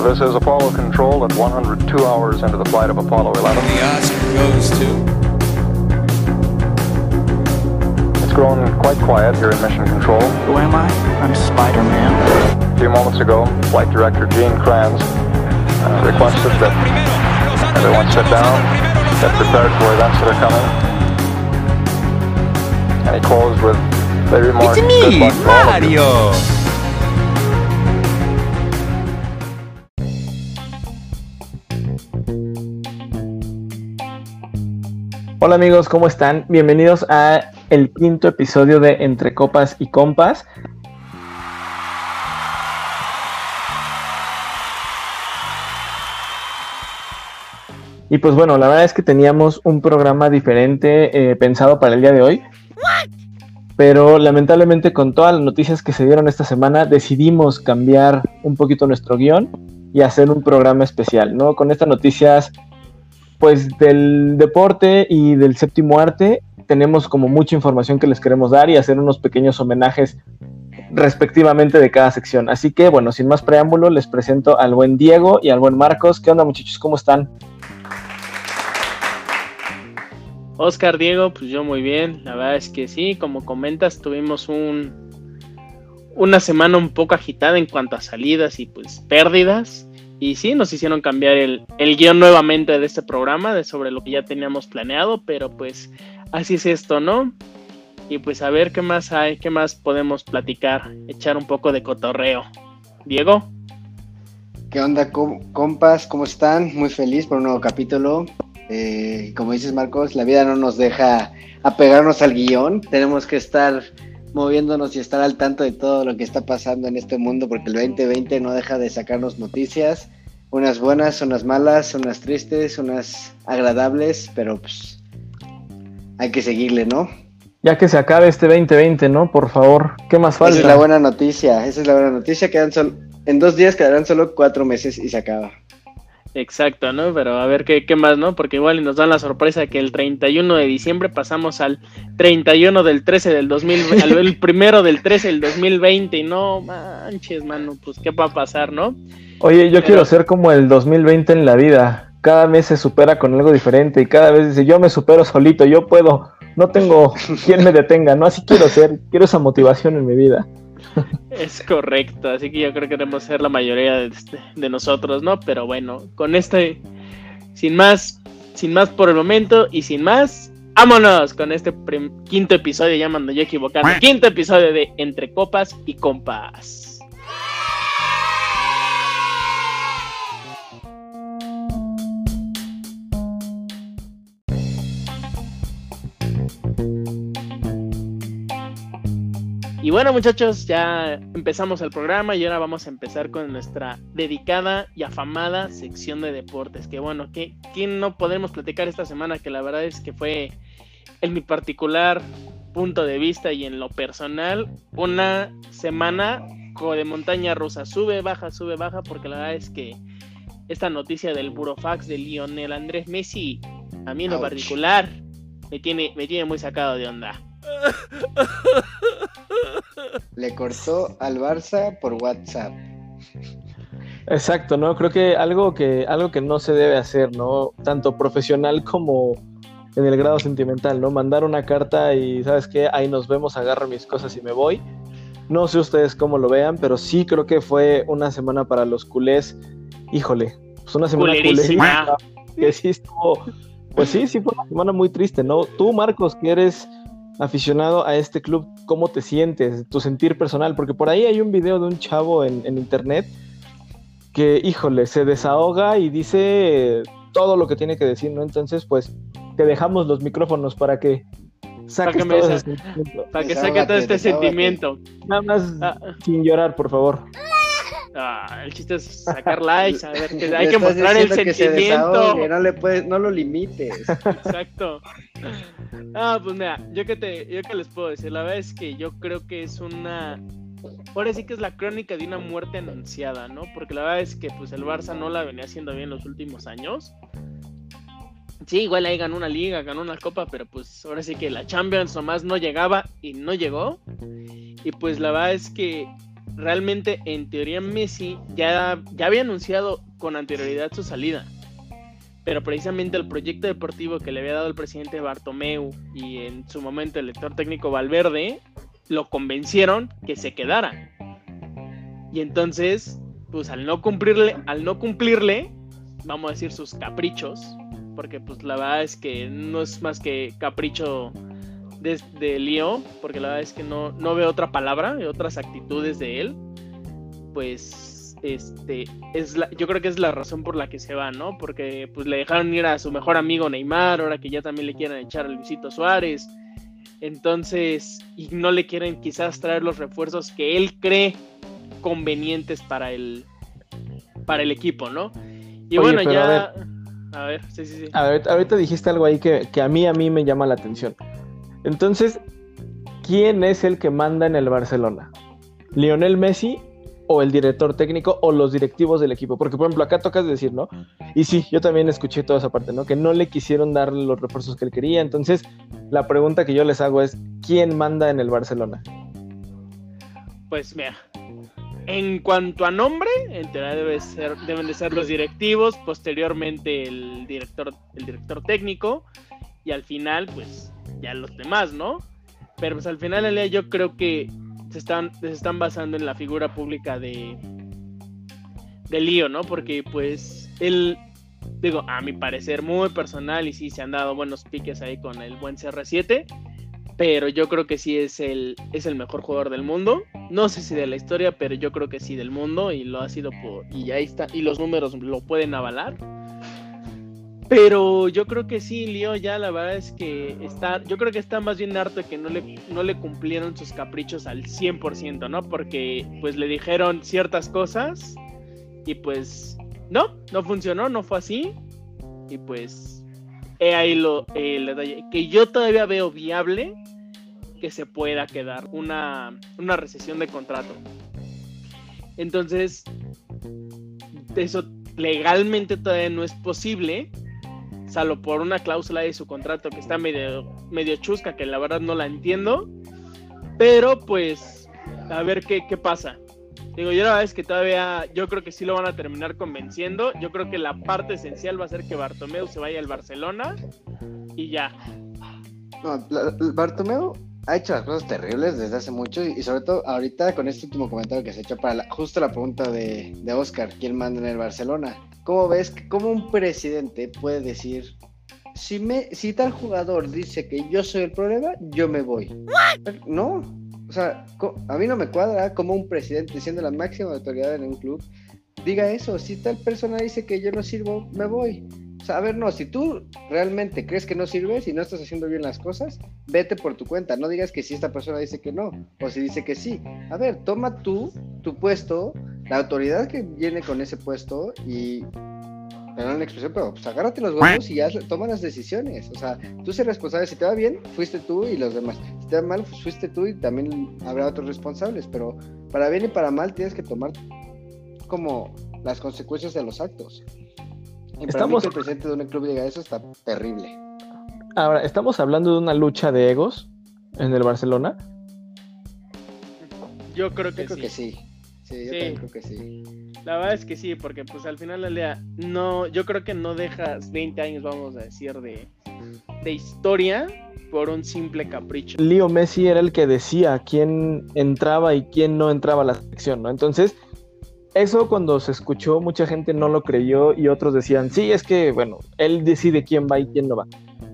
This is Apollo Control at 102 hours into the flight of Apollo 11. The Oscar goes to. It's grown quite quiet here in Mission Control. Who am I? I'm Spider-Man. A few moments ago, Flight Director Gene Kranz uh, requested that everyone sit down, get prepared for events that are coming. And he closed with the remark, "Good luck to Hola amigos, ¿cómo están? Bienvenidos a el quinto episodio de Entre Copas y Compas. Y pues bueno, la verdad es que teníamos un programa diferente eh, pensado para el día de hoy. Pero lamentablemente con todas las noticias que se dieron esta semana decidimos cambiar un poquito nuestro guion y hacer un programa especial, ¿no? Con estas noticias pues del deporte y del séptimo arte tenemos como mucha información que les queremos dar y hacer unos pequeños homenajes respectivamente de cada sección. Así que bueno, sin más preámbulo, les presento al buen Diego y al buen Marcos. ¿Qué onda muchachos? ¿Cómo están? Oscar, Diego, pues yo muy bien. La verdad es que sí, como comentas, tuvimos un una semana un poco agitada en cuanto a salidas y pues pérdidas. Y sí, nos hicieron cambiar el, el guion nuevamente de este programa, de sobre lo que ya teníamos planeado, pero pues así es esto, ¿no? Y pues a ver qué más hay, qué más podemos platicar, echar un poco de cotorreo. Diego. ¿Qué onda, compas? ¿Cómo están? Muy feliz por un nuevo capítulo. Eh, como dices, Marcos, la vida no nos deja apegarnos al guion. Tenemos que estar moviéndonos y estar al tanto de todo lo que está pasando en este mundo, porque el 2020 no deja de sacarnos noticias, unas buenas, unas malas, unas tristes, unas agradables, pero pues hay que seguirle, ¿no? Ya que se acabe este 2020, ¿no? Por favor, ¿qué más falta? Esa es la buena noticia, esa es la buena noticia, quedan solo, en dos días quedarán solo cuatro meses y se acaba. Exacto, ¿no? Pero a ver qué, qué más, ¿no? Porque igual nos dan la sorpresa que el 31 de diciembre pasamos al 31 del 13 del 2000, al primero del 13 del 2020 y no manches, mano, pues qué va a pasar, ¿no? Oye, yo quiero ser como el 2020 en la vida. Cada mes se supera con algo diferente y cada vez dice, yo me supero solito, yo puedo, no tengo quien me detenga, ¿no? Así quiero ser, quiero esa motivación en mi vida. Es correcto, así que yo creo que debemos ser la mayoría de, de, nosotros, ¿no? Pero bueno, con este, sin más, sin más por el momento y sin más, vámonos con este quinto episodio, ya mando yo equivocando, quinto episodio de Entre Copas y Compas. Y bueno muchachos, ya empezamos el programa y ahora vamos a empezar con nuestra dedicada y afamada sección de deportes. Que bueno, que ¿quién no podemos platicar esta semana? Que la verdad es que fue en mi particular punto de vista y en lo personal una semana de montaña rusa. Sube, baja, sube, baja, porque la verdad es que esta noticia del burofax de Lionel Andrés Messi, a mí en lo particular, me tiene, me tiene muy sacado de onda. Le cortó al Barça por WhatsApp. Exacto, ¿no? Creo que algo que algo que no se debe hacer, ¿no? Tanto profesional como en el grado sentimental, ¿no? Mandar una carta y, ¿sabes qué? Ahí nos vemos, agarro mis cosas y me voy. No sé ustedes cómo lo vean, pero sí creo que fue una semana para los culés. Híjole, pues una semana culés. Que sí estuvo, pues sí, sí fue una semana muy triste, ¿no? Tú, Marcos, que eres aficionado a este club, ¿cómo te sientes? Tu sentir personal, porque por ahí hay un video de un chavo en, internet que, híjole, se desahoga y dice todo lo que tiene que decir, ¿no? Entonces, pues, te dejamos los micrófonos para que saques para que, todo ese para que saque todo este sentimiento. Nada más ah. sin llorar, por favor. Ah, el chiste es sacar likes, a ver, que hay que mostrar el sentimiento. no, le puedes, no lo limites. Exacto. Ah, pues mira, yo que te, yo que les puedo decir, la verdad es que yo creo que es una ahora sí que es la crónica de una muerte anunciada, ¿no? Porque la verdad es que pues el Barça no la venía haciendo bien los últimos años. Sí, igual ahí ganó una liga, ganó una copa, pero pues ahora sí que la Champions nomás no llegaba y no llegó. Y pues la verdad es que realmente en teoría Messi ya, ya había anunciado con anterioridad su salida. Pero precisamente el proyecto deportivo que le había dado el presidente Bartomeu y en su momento el lector técnico Valverde lo convencieron que se quedara. Y entonces, pues al no cumplirle, al no cumplirle, vamos a decir sus caprichos, porque pues la verdad es que no es más que capricho de, de Lío, porque la verdad es que no, no veo otra palabra, otras actitudes de él, pues este es la, yo creo que es la razón por la que se va, ¿no? Porque pues le dejaron ir a su mejor amigo Neymar, ahora que ya también le quieren echar a Luisito Suárez. Entonces, y no le quieren quizás traer los refuerzos que él cree convenientes para el para el equipo, ¿no? Y bueno, ya a ver, sí, sí, sí. A ver, ahorita dijiste algo ahí que, que a mí a mí me llama la atención. Entonces, ¿quién es el que manda en el Barcelona? ¿Lionel Messi o el director técnico o los directivos del equipo? Porque, por ejemplo, acá tocas decir, ¿no? Y sí, yo también escuché toda esa parte, ¿no? Que no le quisieron dar los refuerzos que él quería. Entonces, la pregunta que yo les hago es, ¿quién manda en el Barcelona? Pues mira, en cuanto a nombre, en teoría debe ser, deben de ser los directivos, posteriormente el director, el director técnico, y al final, pues, ya los demás, ¿no? Pero pues al final del día yo creo que se están, se están basando en la figura pública de, de Lío, ¿no? Porque pues él, digo, a mi parecer muy personal y sí se han dado buenos piques ahí con el buen CR7, pero yo creo que sí es el, es el mejor jugador del mundo. No sé si de la historia, pero yo creo que sí del mundo y lo ha sido por... Y ahí está, y los números lo pueden avalar. Pero yo creo que sí, Lío ya la verdad es que está, yo creo que está más bien harto de que no le, no le cumplieron sus caprichos al 100%, ¿no? Porque pues le dijeron ciertas cosas y pues no, no funcionó, no fue así. Y pues ahí lo, el detalle, que yo todavía veo viable que se pueda quedar una, una recesión de contrato. Entonces, eso legalmente todavía no es posible salvo por una cláusula de su contrato que está medio, medio chusca, que la verdad no la entiendo. Pero pues, a ver qué, qué pasa. Digo, yo la verdad es que todavía, yo creo que sí lo van a terminar convenciendo. Yo creo que la parte esencial va a ser que Bartomeu se vaya al Barcelona y ya. No, Bartomeu ha hecho las cosas terribles desde hace mucho y, sobre todo ahorita con este último comentario que se echó para la- justo la pregunta de, de Oscar, ¿quién manda en el Barcelona? ¿Cómo ves cómo un presidente puede decir, si, me, si tal jugador dice que yo soy el problema, yo me voy? No, o sea, a mí no me cuadra como un presidente, siendo la máxima autoridad en un club, diga eso, si tal persona dice que yo no sirvo, me voy. O sea, a ver, no, si tú realmente crees que no sirves y no estás haciendo bien las cosas, vete por tu cuenta. No digas que si esta persona dice que no o si dice que sí. A ver, toma tú tu puesto, la autoridad que viene con ese puesto y. Perdón la expresión, pero pues agárrate los huevos y haz, toma las decisiones. O sea, tú eres responsable. Si te va bien, fuiste tú y los demás. Si te va mal, pues fuiste tú y también habrá otros responsables. Pero para bien y para mal tienes que tomar como las consecuencias de los actos. Estamos- que el presidente de un club diga eso está terrible. Ahora, ¿estamos hablando de una lucha de egos en el Barcelona? Yo creo que Yo creo sí. que sí. Sí, yo Sí. también creo que sí. La verdad es que sí, porque pues al final del día, no, yo creo que no dejas 20 años, vamos a decir, de, de historia por un simple capricho. Leo Messi era el que decía quién entraba y quién no entraba a la selección, ¿no? Entonces, eso cuando se escuchó, mucha gente no lo creyó y otros decían, sí, es que, bueno, él decide quién va y quién no va.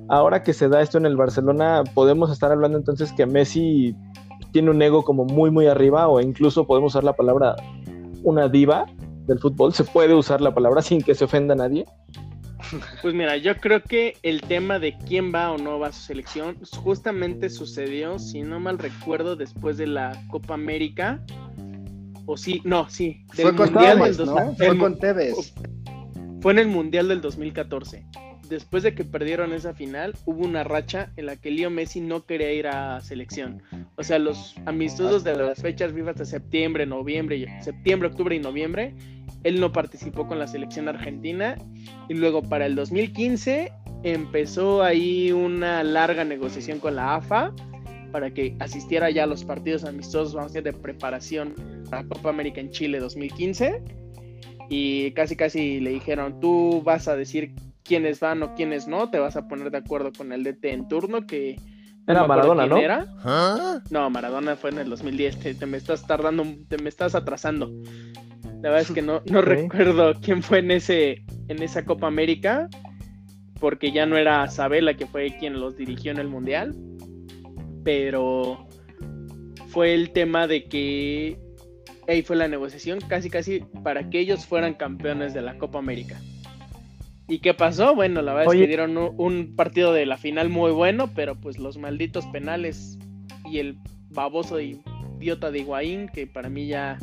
Ahora que se da esto en el Barcelona, podemos estar hablando entonces que Messi tiene un ego como muy, muy arriba o incluso podemos usar la palabra una diva del fútbol. Se puede usar la palabra sin que se ofenda a nadie. Pues mira, yo creo que el tema de quién va o no va a su selección justamente sucedió, si no mal recuerdo, después de la Copa América. O sí, no, sí, Fue con Mundial Tevez, del ¿no? Fue el- con Tevez. Fue en el Mundial del 2014. Después de que perdieron esa final, hubo una racha en la que Leo Messi no quería ir a selección. O sea, los amistosos de las fechas FIFA hasta septiembre, noviembre, septiembre, octubre y noviembre, él no participó con la selección argentina. Y luego para el 2015 empezó ahí una larga negociación con la AFA. Para que asistiera ya a los partidos amistosos, vamos a decir, de preparación a la Copa América en Chile 2015. Y casi casi le dijeron, tú vas a decir quiénes van o quiénes no, te vas a poner de acuerdo con el DT en turno que... Era Maradona, ¿no? Era. No, Maradona fue en el 2010, te, me estás tardando, te me estás atrasando. La verdad es que no, no recuerdo quién fue en ese en esa Copa América, porque ya no era Sabela que fue quien los dirigió en el Mundial, pero fue el tema de que ahí fue la negociación casi casi para que ellos fueran campeones de la Copa América. ¿Y qué pasó? Bueno, la verdad es que dieron un, partido de la final muy bueno, pero pues los malditos penales y el baboso idiota de Higuaín, que para mí ya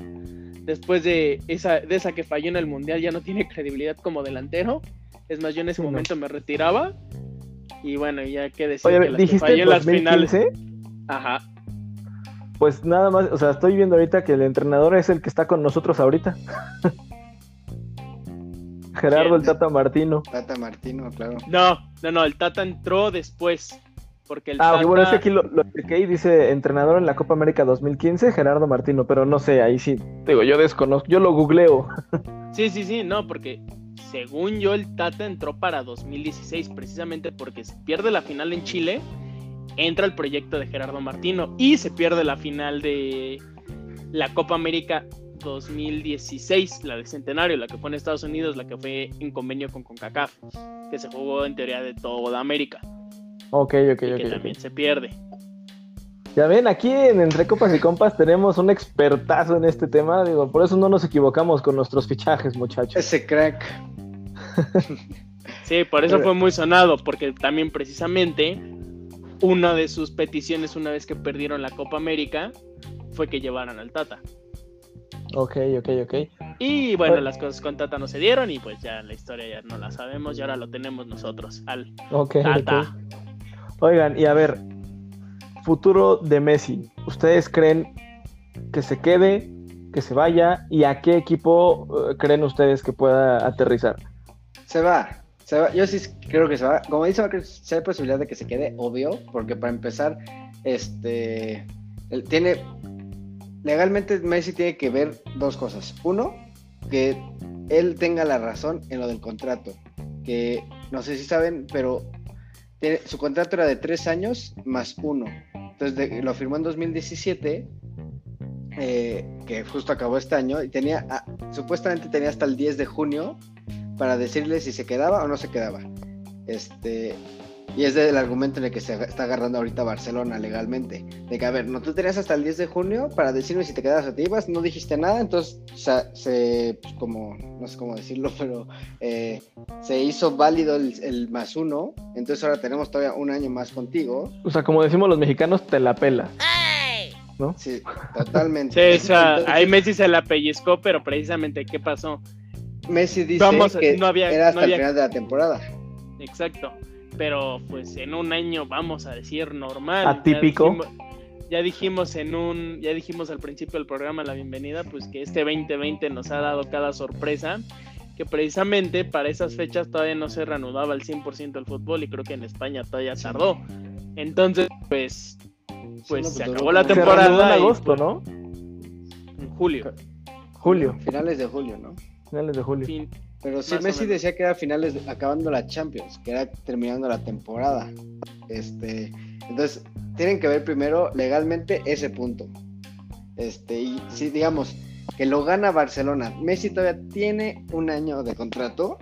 después de esa, de esa que falló en el Mundial ya no tiene credibilidad como delantero. Es más, yo en ese momento me retiraba. Y bueno, ya que decir Oye, que las que falló en las finales. Ajá. Pues nada más, o sea, estoy viendo ahorita que el entrenador es el que está con nosotros ahorita. Gerardo el Tata Martino. Tata Martino, claro. No, no, no, el Tata entró después. Porque el ah, Tata... bueno, es que aquí lo, lo que dice entrenador en la Copa América 2015, Gerardo Martino, pero no sé, ahí sí, digo, yo desconozco, yo lo googleo. Sí, sí, sí, no, porque según yo el Tata entró para 2016, precisamente porque se pierde la final en Chile, entra el proyecto de Gerardo Martino y se pierde la final de la Copa América 2016, la del centenario, la que fue en Estados Unidos, la que fue en convenio con CONCACAF, que se jugó en teoría de toda América. Ok, ok, y ok. que también se pierde. Ya ven, aquí en Entre Copas y Compas tenemos un expertazo en este tema, digo, por eso no nos equivocamos con nuestros fichajes, muchachos. Ese crack. sí, por eso fue muy sonado, porque también precisamente una de sus peticiones una vez que perdieron la Copa América fue que llevaran al Tata. Ok, ok, ok. Y bueno, las cosas con Tata no se dieron y pues ya la historia ya no la sabemos y ahora lo tenemos nosotros, al Ok, Tata. Oigan, y a ver, futuro de Messi. ¿Ustedes creen que se quede, que se vaya? ¿Y a qué equipo eh, creen ustedes que pueda aterrizar? Se va. Yo sí creo que se va. Como dice si hay posibilidad de que se quede, obvio, porque para empezar, este, él tiene, legalmente Messi tiene que ver dos cosas. Uno, que él tenga la razón en lo del contrato, que no sé si saben, pero tiene- su contrato era de tres años más uno. Entonces lo firmó en 2017, eh, que justo acabó este año, y tenía, ah, supuestamente tenía hasta el 10 de junio para decirle si se quedaba o no se quedaba. Este, y es del argumento en el que se está agarrando ahorita Barcelona legalmente. De que, a ver, no, tú tenías hasta el 10 de junio para decirme si te quedabas o te ibas, no dijiste nada, entonces o sea, se, pues, como, no sé cómo decirlo, pero eh, se hizo válido el, el más uno, entonces ahora tenemos todavía un año más contigo. O sea, como decimos los mexicanos, te la pela. ¿No? Sí, totalmente. Sí, o sea, Entonces, ahí Messi se la pellizcó, pero precisamente, ¿qué pasó? Messi dice Vamos, que no había- era hasta no había- el final de la temporada. Exacto. Pero pues en un año, vamos a decir, normal. Atípico. Ya dijimos, ya dijimos en un, ya dijimos al principio del programa la bienvenida, pues que este 2020 nos ha dado cada sorpresa. Que precisamente para esas fechas todavía no se reanudaba al 100% el fútbol y creo que en España todavía tardó. Entonces, pues, pues no, se pues, acabó la Se temporada. en y, agosto, ¿no? pues, en julio. Julio, Finales de julio, ¿no? Finales de julio. Fin. Pero sí, Messi decía que era finales, de- acabando la Champions, que era terminando la temporada. Este, entonces, tienen que ver primero legalmente ese punto. Este, y si digamos que lo gana Barcelona, Messi todavía tiene un año de contrato,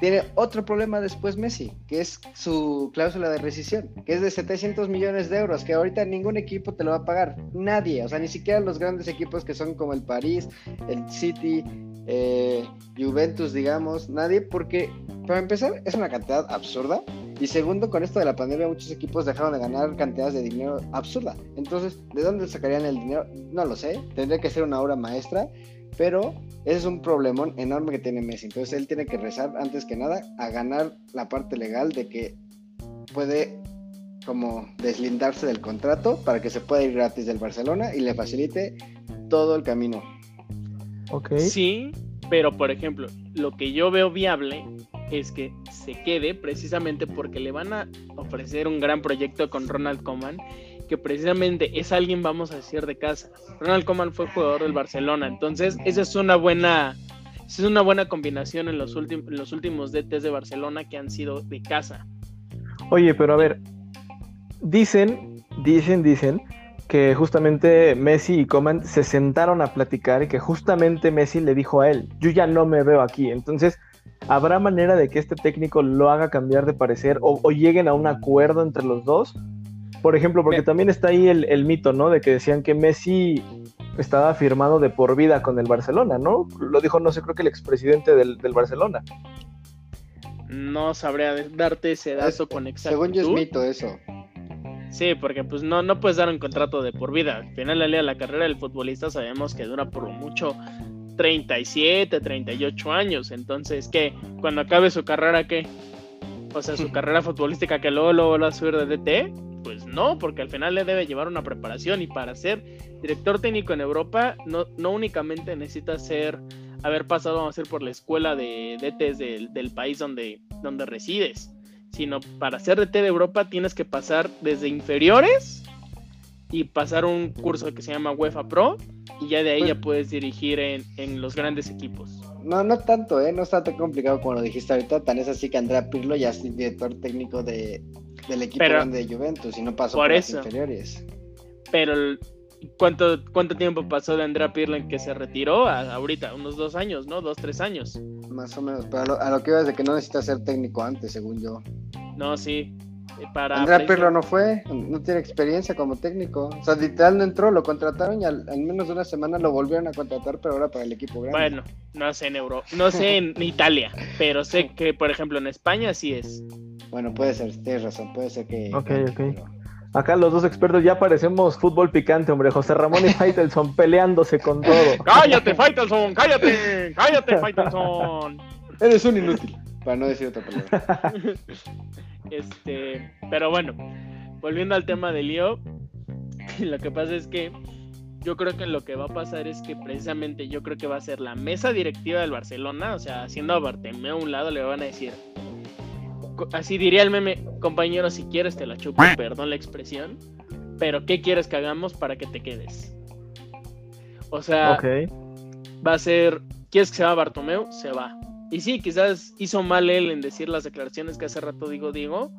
tiene otro problema después Messi, que es su cláusula de rescisión, que es de 700 millones de euros, que ahorita ningún equipo te lo va a pagar, nadie, o sea, ni siquiera los grandes equipos que son como el París, el City, eh, Juventus, digamos, nadie, porque para empezar es una cantidad absurda y segundo, con esto de la pandemia muchos equipos dejaron de ganar cantidades de dinero absurda. Entonces, ¿de dónde sacarían el dinero? No lo sé, tendría que ser una obra maestra, pero ese es un problemón enorme que tiene Messi. Entonces, él tiene que rezar antes que nada a ganar la parte legal de que puede como deslindarse del contrato para que se pueda ir gratis del Barcelona y le facilite todo el camino. Sí, pero por ejemplo, lo que yo veo viable es que se quede precisamente porque le van a ofrecer un gran proyecto con Ronald Koeman que precisamente es alguien, vamos a decir, de casa. Ronald Koeman fue jugador del Barcelona, entonces esa es una buena, esa es una buena combinación en los, últimos en los últimos DTs de Barcelona que han sido de casa. Oye, pero a ver, dicen, dicen, dicen que justamente Messi y Coman se sentaron a platicar y que justamente Messi le dijo a él, yo ya no me veo aquí. Entonces, ¿habrá manera de que este técnico lo haga cambiar de parecer o, o lleguen a un acuerdo entre los dos? Por ejemplo, porque también está ahí el, el, mito, ¿no? De que decían que Messi estaba firmado de por vida con el Barcelona, ¿no? Lo dijo, no sé, creo que el expresidente del, del Barcelona. No sabría darte ese dato con exactitud. Según yo es mito eso. Sí, porque pues no, no puedes dar un contrato de por vida. Al final de la carrera del futbolista sabemos que dura por mucho 37, 38 años. Entonces, ¿qué? Cuando acabe su carrera, ¿qué? O sea, su carrera futbolística que luego, luego va a subir de DT. Pues no, porque al final le debe llevar una preparación y para ser director técnico en Europa no, no únicamente necesita ser, haber pasado, vamos a decir, por la escuela de DTs del, del país donde, donde resides sino para ser DT de Europa tienes que pasar desde inferiores y pasar un curso que se llama UEFA Pro y ya de ahí pues, ya puedes dirigir en, en, los grandes equipos. No, no tanto, ¿eh? no está tan complicado como lo dijiste ahorita, tan es así que Andrea Pirlo ya es director técnico de, del equipo Pero, grande de Juventus y no pasó por, por eso. las inferiores. Pero ¿cuánto, ¿cuánto tiempo pasó de Andrea Pirlo en que se retiró? A, ahorita, unos dos años, ¿no? Dos, tres años. Más o menos, pero a lo, a lo que iba es de que no necesita ser técnico antes, según yo. No, sí. Para Andrea Pirlo no fue, no tiene experiencia como técnico. O sea, literal no entró, lo contrataron y al, al, menos de una semana lo volvieron a contratar, pero ahora para el equipo grande. Bueno, no sé en Euro, no sé en Italia, pero sé que, por ejemplo, en España sí es. Bueno, puede ser, tienes razón, puede ser que. Ok, ok. Pero... Acá los dos expertos ya parecemos fútbol picante, hombre. José Ramón y Faitelson peleándose con todo. ¡Cállate, Faitelson! ¡Cállate! ¡Cállate, Faitelson! Eres un inútil, para no decir otra palabra. este, pero bueno, volviendo al tema de Lío, lo que pasa es que yo creo que lo que va a pasar es que precisamente yo creo que va a ser la mesa directiva del Barcelona, o sea, haciendo a Bartemeo a un lado le van a decir, así diría el meme, compañero, si quieres te la chupo, perdón la expresión, pero ¿qué quieres que hagamos para que te quedes? O sea, okay. va a ser, ¿quieres que se va Bartomeu? Se va. Y sí, quizás hizo mal él en decir las declaraciones que hace rato digo Diego,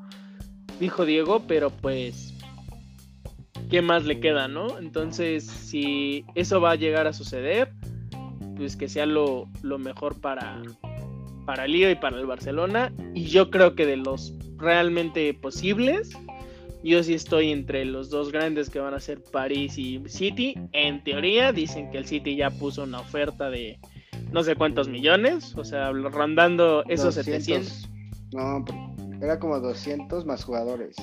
dijo Diego, pero pues, ¿qué más le queda, no? Entonces, si eso va a llegar a suceder, pues que sea lo, lo mejor para, para Lío y para el Barcelona. Y yo creo que de los realmente posibles, yo sí estoy entre los dos grandes que van a ser París y City. En teoría dicen que el City ya puso una oferta de no sé cuántos millones, o sea, rondando esos 200, 700. No, era como 200 más jugadores.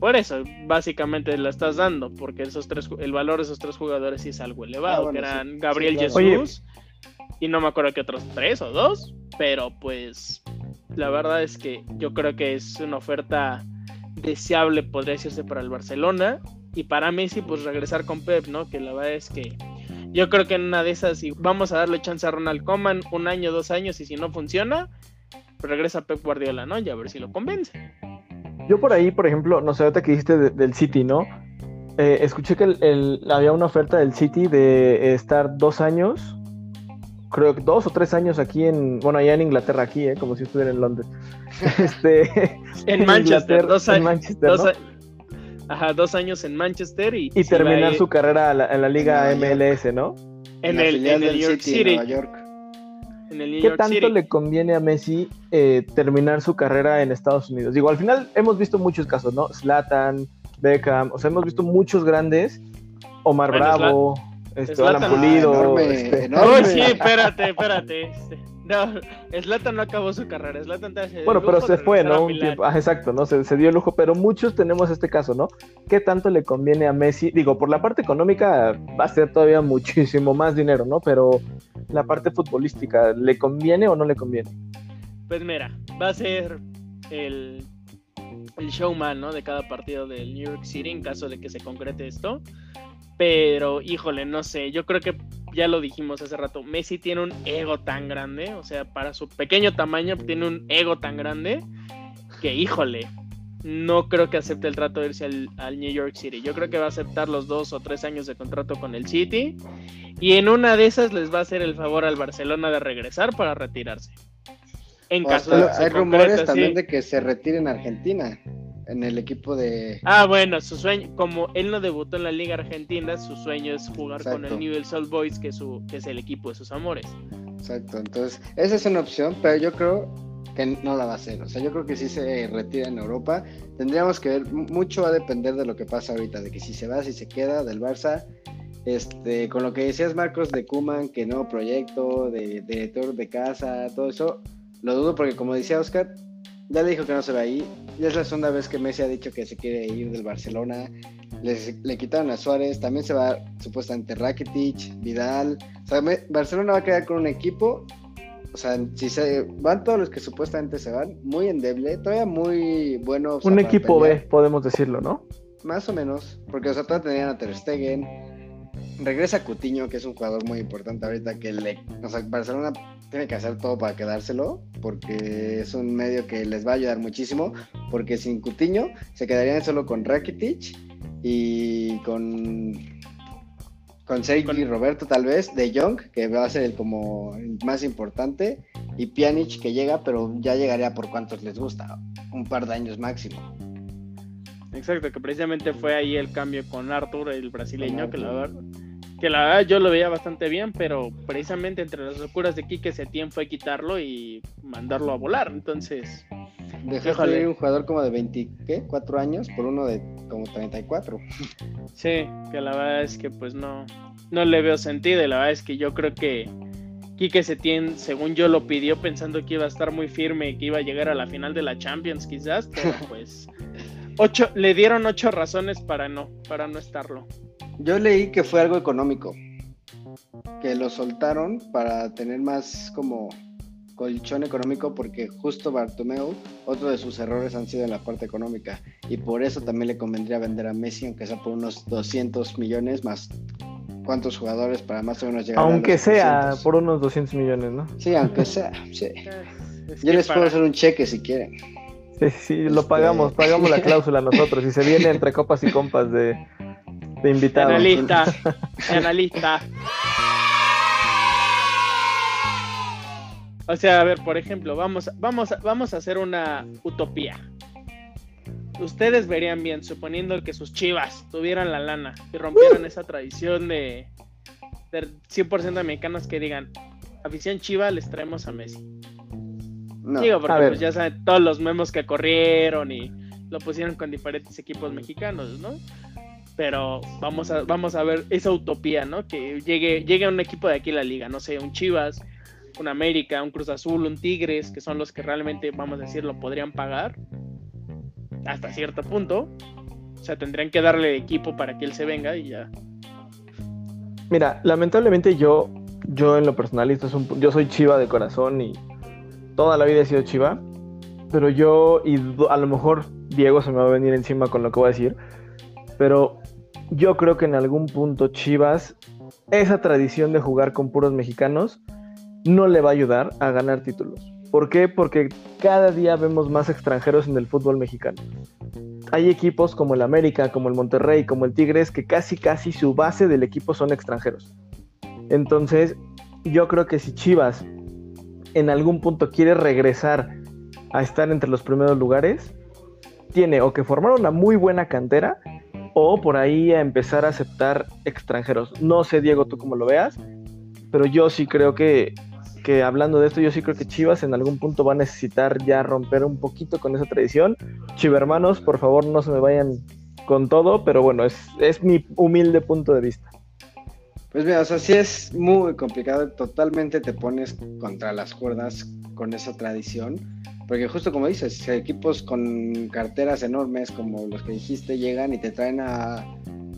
Por eso, básicamente la estás dando, porque esos tres, el valor de esos tres jugadores sí es algo elevado, ah, bueno, que eran sí, Gabriel sí, claro. Jesús Oye. Y no me acuerdo que otros tres o dos, pero pues la verdad es que yo creo que es una oferta deseable, podría decirse, para el Barcelona y para Messi, pues regresar con Pep, ¿no? Que la verdad es que yo creo que en una de esas, si vamos a darle chance a Ronald Koeman un año, dos años, y si no funciona, regresa Pep Guardiola, ¿no? Y a ver si lo convence. Yo por ahí, por ejemplo, no sé, ahorita que dijiste de, del City, ¿no? Eh, escuché que había una oferta del City de estar dos años, creo que dos o tres años aquí en, bueno, allá en Inglaterra, aquí, ¿eh? Como si estuviera en Londres. este, en Manchester, dos años. En Manchester, dos, ¿no? Ajá, dos años en Manchester y, y terminar su carrera en la, en la Liga en MLS, ¿no? En, en el, en el New York City. City. Nueva York. En el New ¿Qué York tanto City. le conviene a Messi eh, terminar su carrera en Estados Unidos? Digo, al final hemos visto muchos casos, ¿no? Zlatan, Beckham, o sea, hemos visto muchos grandes. Omar bueno, Bravo, este, Alan Pulido. Ah, enorme, este... enorme. Uy, sí, espérate, espérate. No, Slatan no acabó su carrera. Slatan te bueno, pero se fue, ¿no? Un tiempo. Ah, exacto, ¿no? Se, se, dio el lujo, pero muchos tenemos este caso, ¿no? ¿Qué tanto le conviene a Messi? Digo, por la parte económica va a ser todavía muchísimo más dinero, ¿no? Pero la parte futbolística, ¿le conviene o no le conviene? Pues mira, va a ser el, el showman, ¿no? De cada partido del New York City en caso de que se concrete esto. Pero, híjole, no sé, yo creo que ya lo dijimos hace rato, Messi tiene un ego tan grande, o sea, para su pequeño tamaño tiene un ego tan grande que, híjole, no creo que acepte el trato de irse al, al, New York City. Yo creo que va a aceptar los dos o tres años de contrato con el City. Y en una de esas les va a hacer el favor al Barcelona de regresar para retirarse. En caso de hay rumores también de que se retire en Argentina, en el equipo de. Ah, bueno, su sueño, como él no debutó en la Liga Argentina, su sueño es jugar con el Newell's Old Boys, que, su, que es el equipo de sus amores. Exacto, entonces esa es una opción, pero yo creo que no la va a hacer. O sea, yo creo que si se retira en Europa, tendríamos que ver, mucho va a depender de lo que pasa ahorita, de que si se va, si se queda, del Barça. Este, con lo que decías Marcos de Kuman, que nuevo proyecto, de, de director de casa, todo eso, lo dudo porque como decía Oscar, ya le dijo que no se va ahí. Ya es la segunda vez que Messi ha dicho que se quiere ir del Barcelona. le quitaron a Suárez. También se va supuestamente Rakitic, Vidal. O sea, Barcelona va a quedar con un equipo. O sea, si se van todos los que supuestamente se van, muy endeble, todavía muy bueno. un equipo B, podemos decirlo, ¿no? Más o menos, porque o sea, todavía tenían a Ter Stegen, regresa Cutiño, que es un jugador muy importante ahorita, que le, o sea, Barcelona tiene que hacer todo para quedárselo, porque es un medio que les va a ayudar muchísimo, porque sin Cutiño se quedarían solo con Rakitic y con con Sergi Roberto tal vez, de Jong, que va a ser el como más importante, y Pjanic que llega, pero ya llegaría por cuantos les gusta, un par de años máximo. Exacto, que precisamente fue ahí el cambio con Arthur, el brasileño, que la verdad que la verdad yo lo veía bastante bien, pero precisamente entre las locuras de Quique Setién fue quitarlo y mandarlo a volar, entonces... Dejaste de un jugador como de 24 años por uno de como 34. Sí, que la verdad es que pues no, no le veo sentido y la verdad es que yo creo que Quique Setién, según yo lo pidió pensando que iba a estar muy firme y que iba a llegar a la final de la Champions quizás, pero pues ocho, le dieron ocho razones para no, para no estarlo. Yo leí que fue algo económico, que lo soltaron para tener más como colchón económico porque justo Bartomeu, otro de sus errores han sido en la parte económica y por eso también le convendría vender a Messi aunque sea por unos 200 millones más cuántos jugadores para más o menos llegar aunque sea por unos 200 millones, ¿no? Sí, aunque sea, sí. Yo les puedo hacer un cheque si quieren. Sí, sí, lo este, pagamos, pagamos la cláusula nosotros y se viene entre copas y compas de de invitado. Analista, analista. O sea, a ver, por ejemplo, vamos, vamos, vamos a hacer una utopía. Ustedes verían bien, suponiendo que sus chivas tuvieran la lana y rompieran esa tradición de, de 100% de mexicanos que digan, afición chiva, les traemos a Messi. No, Digo, porque pues ya saben todos los memos que corrieron y lo pusieron con diferentes equipos mexicanos, ¿no? pero vamos a, vamos a ver esa utopía, ¿no? Que llegue, llegue un equipo de aquí a la liga, no sé, un Chivas, un América, un Cruz Azul, un Tigres, que son los que realmente, vamos a decir, lo podrían pagar hasta cierto punto. O sea, tendrían que darle equipo para que él se venga y ya. Mira, lamentablemente yo, yo en lo personal, esto es un, yo soy Chiva de corazón y toda la vida he sido Chiva, pero yo, y a lo mejor Diego se me va a venir encima con lo que voy a decir, pero yo creo que en algún punto Chivas, esa tradición de jugar con puros mexicanos, no le va a ayudar a ganar títulos. ¿Por qué? Porque cada día vemos más extranjeros en el fútbol mexicano. Hay equipos como el América, como el Monterrey, como el Tigres, que casi casi su base del equipo son extranjeros. Entonces, yo creo que si Chivas en algún punto quiere regresar a estar entre los primeros lugares, tiene o que formar una muy buena cantera o por ahí a empezar a aceptar extranjeros. No sé, Diego, tú cómo lo veas, pero yo sí creo que, que hablando de esto, yo sí creo que Chivas en algún punto va a necesitar ya romper un poquito con esa tradición. hermanos, por favor, no se me vayan con todo, pero bueno, es, es mi humilde punto de vista. Pues mira, o sea, sí es muy complicado, totalmente te pones contra las cuerdas con esa tradición porque justo como dices, equipos con carteras enormes como los que dijiste llegan y te traen a,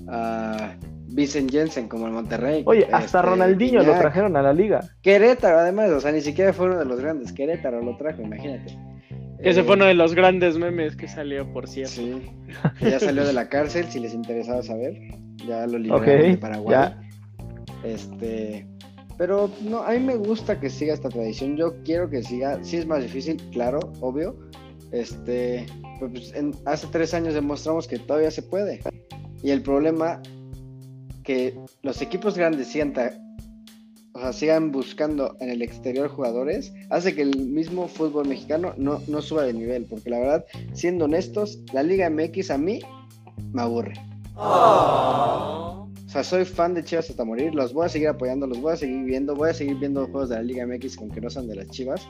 a Vincent Jensen como el Monterrey. Oye, hasta este, Ronaldinho lo trajeron a la liga. Querétaro, además, o sea, ni siquiera fue uno de los grandes. Querétaro lo trajo, imagínate. Ese fue uno de los grandes memes que salió, por cierto. Sí, ya salió de la cárcel, si les interesaba saber. Ya lo liberaron de Paraguay. Este, pero no, a mí me gusta que siga esta tradición. Yo quiero que siga. Sí es más difícil, claro, obvio. Este, pues en, hace tres años demostramos que todavía se puede. Y el problema que los equipos grandes sigan, o sea, sigan buscando en el exterior jugadores hace que el mismo fútbol mexicano no, no suba de nivel. Porque la verdad, siendo honestos, la Liga MX a mí me aburre. O sea, soy fan de Chivas hasta morir, los voy a seguir apoyando, los voy a seguir viendo, voy a seguir viendo juegos de la Liga MX con que no son de las Chivas,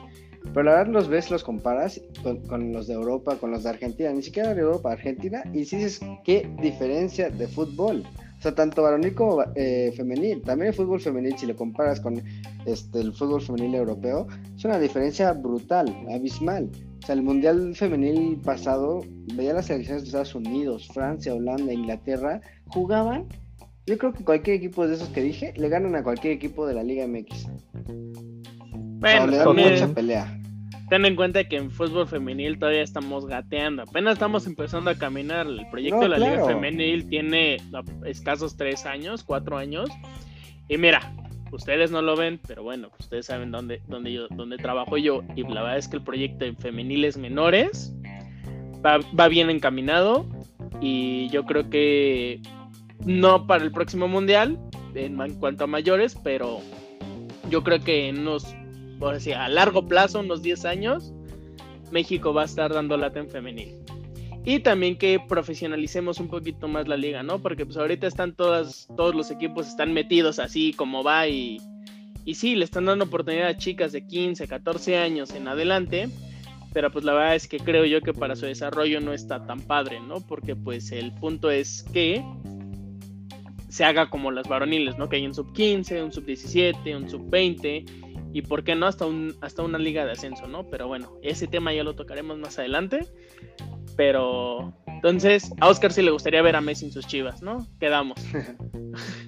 pero la verdad los ves, los comparas con, los de Europa, con los de Argentina, ni siquiera de Europa, Argentina, y dices, qué diferencia de fútbol. O sea, tanto varonil como eh, femenil. También el fútbol femenil, si lo comparas con este, el fútbol femenil europeo, es una diferencia brutal, abismal. O sea, el Mundial Femenil pasado, veía las selecciones de Estados Unidos, Francia, Holanda, Inglaterra, jugaban. Yo creo que cualquier equipo de esos que dije le ganan a cualquier equipo de la Liga MX. Bueno, le dan mucha pelea. Ten en cuenta que en fútbol femenil todavía estamos gateando, apenas estamos empezando a caminar. El proyecto de la Liga Femenil tiene escasos tres años, cuatro años. Y mira, ustedes no lo ven, pero bueno, ustedes saben dónde, dónde, yo, dónde trabajo yo. Y la verdad es que el proyecto en femeniles menores va, va bien encaminado. Y yo creo que no para el próximo mundial, en, cuanto a mayores, pero yo creo que en unos por a largo plazo, unos 10 años, México va a estar dando lata en femenil. Y también que profesionalicemos un poquito más la liga, ¿no? Porque pues ahorita están todas, todos los equipos están metidos así como va y, y sí, le están dando oportunidad a chicas de 15, 14 años en adelante, pero pues la verdad es que creo yo que para su desarrollo no está tan padre, ¿no? Porque pues el punto es que se haga como las varoniles, ¿no? Que hay un sub 15, un sub 17, un sub 20 y por qué no hasta, un, hasta una liga de ascenso, ¿no? Pero bueno, ese tema ya lo tocaremos más adelante. Pero entonces, a Oscar sí le gustaría ver a Messi en sus chivas, ¿no? Quedamos.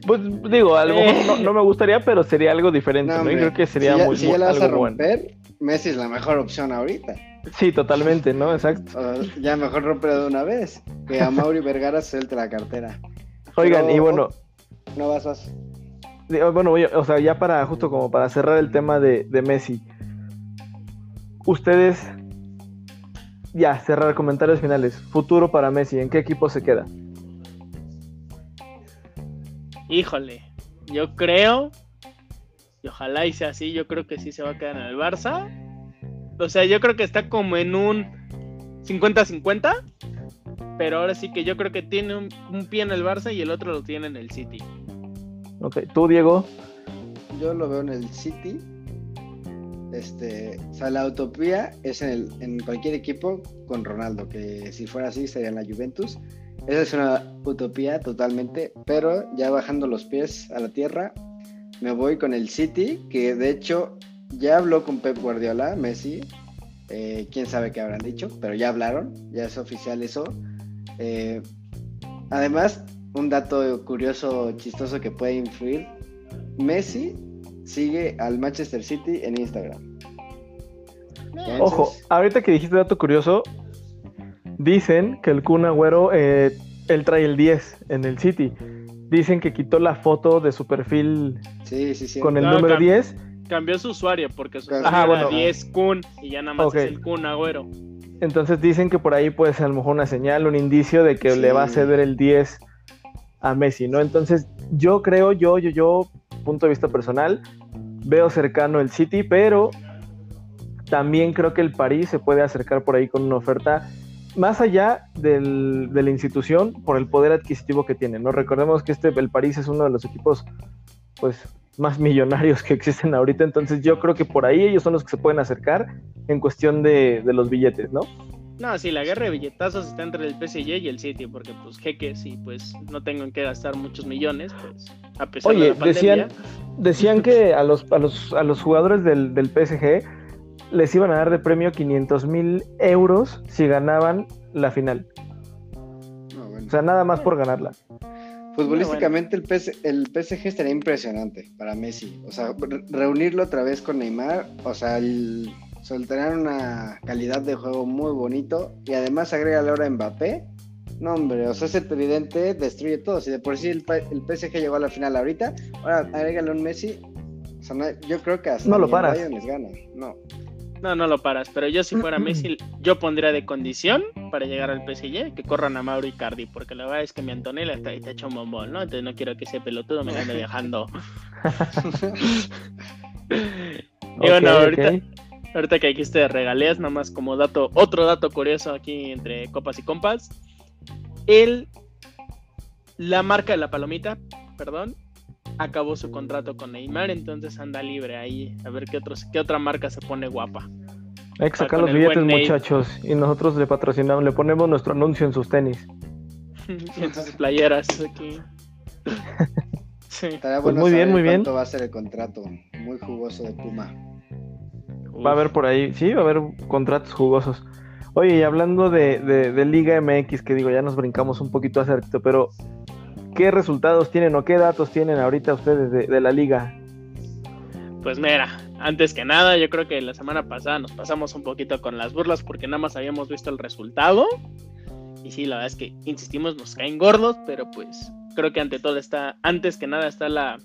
Pues digo, a lo mejor no, me gustaría, pero sería algo diferente, ¿no? creo que sería muy, si ya vas a romper, Messi es la mejor opción ahorita. Sí, totalmente, ¿no? Exacto. ya mejor romper de una vez. Que a Mauri Vergara suelte la cartera. Oigan, y bueno. No vas, vas. Bueno, o sea, ya para justo como para cerrar el tema de, Messi. Ustedes, ya, cerrar comentarios finales. Futuro para Messi, ¿en qué equipo se queda? Híjole, yo creo, y ojalá y sea así, yo creo que sí se va a quedar en el Barça. O sea, yo creo que está como en un 50-50, pero ahora sí que yo creo que tiene un, un, pie en el Barça y el otro lo tiene en el City. Ok, ¿tú, Diego? Yo lo veo en el City. Este, o sea, la utopía es en, el, en cualquier equipo con Ronaldo, que si fuera así sería en la Juventus. Esa es una utopía totalmente, pero ya bajando los pies a la tierra, me voy con el City, que de hecho ya habló con Pep Guardiola, Messi. Eh, quién sabe qué habrán dicho, pero ya hablaron, ya es oficial eso. Eh, además, un dato curioso, chistoso que puede influir. Messi sigue al Manchester City en Instagram. Ojo, ahorita que dijiste dato curioso, dicen que el Kun Agüero, eh, él trae el 10 en el City. Dicen que quitó la foto de su perfil con el número 10. Cambió su usuario porque su usuario era 10 Kun y ya nada más es el Kun Agüero. Entonces dicen que por ahí puede ser a lo mejor una señal, un indicio de que le va a ceder el 10 a Messi, ¿no? Entonces, yo creo, yo, yo, yo, punto de vista personal, veo cercano el City, pero también creo que el París se puede acercar por ahí con una oferta más allá del, de la institución por el poder adquisitivo que tiene, ¿no? Recordemos que este, el París es uno de los equipos, pues, más millonarios que existen ahorita, entonces yo creo que por ahí ellos son los que se pueden acercar en cuestión de, de los billetes, ¿no? No, sí, la guerra de billetazos está entre el PSG y el City, porque pues jeques y pues no tengo que gastar muchos millones, pues a pesar de la pandemia. Decían, decían que a los, a los, a los jugadores del, del PSG les iban a dar de premio 500 mil euros si ganaban la final. O sea, nada más por ganarla. Futbolísticamente el, el PSG estaría impresionante para Messi. O sea, reunirlo otra vez con Neymar, o sea, el tener una calidad de juego muy bonito y además agrega la hora Mbappé. No, hombre, o sea, ese tridente destruye todo. Si de por sí el, el PSG llegó a la final ahorita, ahora agrégale un Messi. O sea, yo creo que hasta no lo paras. les gana. No. No, no lo paras, pero yo si fuera Messi, yo pondría de condición para llegar al PSG que corran a Mauro Icardi, porque la verdad es que mi Antonella está, está hecho un bombón, ¿no? Entonces no quiero que ese pelotudo me ande viajando. y bueno, ahorita, ahorita que dijiste de regaleas, nomás como dato, otro dato curioso aquí entre copas y compas, el, la marca de la palomita, perdón, acabó su contrato con Neymar, entonces anda libre ahí, a ver qué, otros, qué otra marca se pone guapa. Hay que sacar los billetes, muchachos. Y nosotros le patrocinamos, le ponemos nuestro anuncio en sus tenis. en sus playeras aquí. Sí. Estaría Pues bueno muy bien, saber muy bien. cuánto va a ser el contrato. Muy jugoso de Puma. Va a haber por ahí, sí, va a haber contratos jugosos. Oye, y hablando de, de- de Liga MX, que digo, ya nos brincamos un poquito hace ratito, pero ¿qué resultados tienen o qué datos tienen ahorita ustedes de, la liga? Pues mira, antes que nada, yo creo que la semana pasada nos pasamos un poquito con las burlas porque nada más habíamos visto el resultado. Y sí, la verdad es que, insistimos, nos caen gordos, pero pues creo que ante todo está, antes que nada está la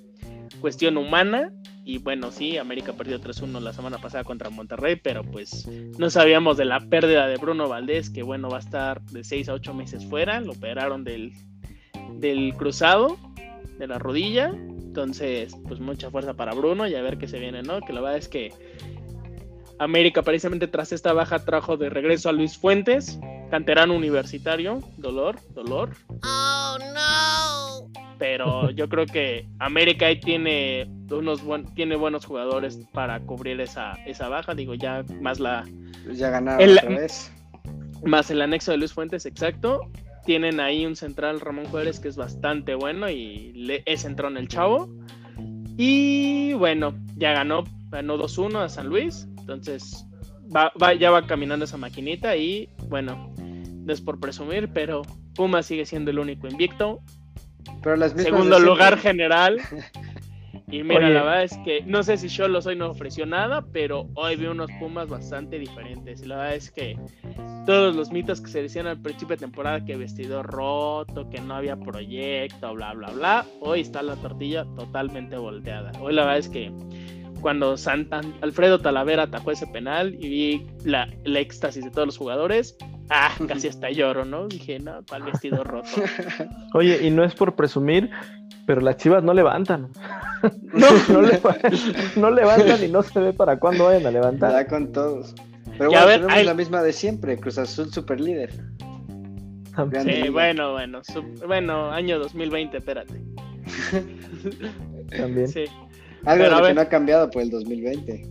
cuestión humana. Y bueno, sí, América perdió 3-1 la semana pasada contra Monterrey, pero pues no sabíamos de la pérdida de Bruno Valdés, que bueno, va a estar de 6 a 8 meses fuera. Lo operaron del, del cruzado, de la rodilla. Entonces, pues mucha fuerza para Bruno y a ver qué se viene, ¿no? Que la verdad es que América precisamente tras esta baja trajo de regreso a Luis Fuentes, canterano universitario, dolor, dolor. Pero yo creo que América ahí tiene unos buen, tiene buenos jugadores para cubrir esa, esa baja, digo ya más la Pues ya ganaron El- otra vez. más el anexo de Luis Fuentes, exacto. Tienen ahí un central Ramón Juárez que es bastante bueno y le, es entró en el chavo. Y bueno, ya ganó, ganó 2-1 a San Luis. Entonces va, va- ya va caminando esa maquinita y bueno, no es por presumir, pero Puma sigue siendo el único invicto. Pero las mismas Segundo lugar general. Y mira, Oye. la verdad es que no sé si Cholos hoy no ofreció nada, pero hoy vi unos Pumas bastante diferentes. Y la verdad es que todos los mitos que se decían al principio de temporada, que vestidor roto, que no había proyecto, bla, bla, bla, hoy está la tortilla totalmente volteada. Hoy la verdad es que cuando Santa, Alfredo Talavera atacó ese penal y vi la, el éxtasis de todos los jugadores, ah, casi hasta lloro, ¿no? Dije, no, ¿cuál vestido roto? Oye, y no es por presumir, pero las chivas no levantan. No, No, leva- no levantan y no se ve para cuándo vayan a levantar. Ya con todos. Pero Y a bueno, ver, tenemos hay- la misma de siempre. Cruz Azul super líder. Grande Sí, bueno, bueno, bueno, año 2020, espérate. También. Sí, Algo Pero de lo que no ha cambiado por el 2020.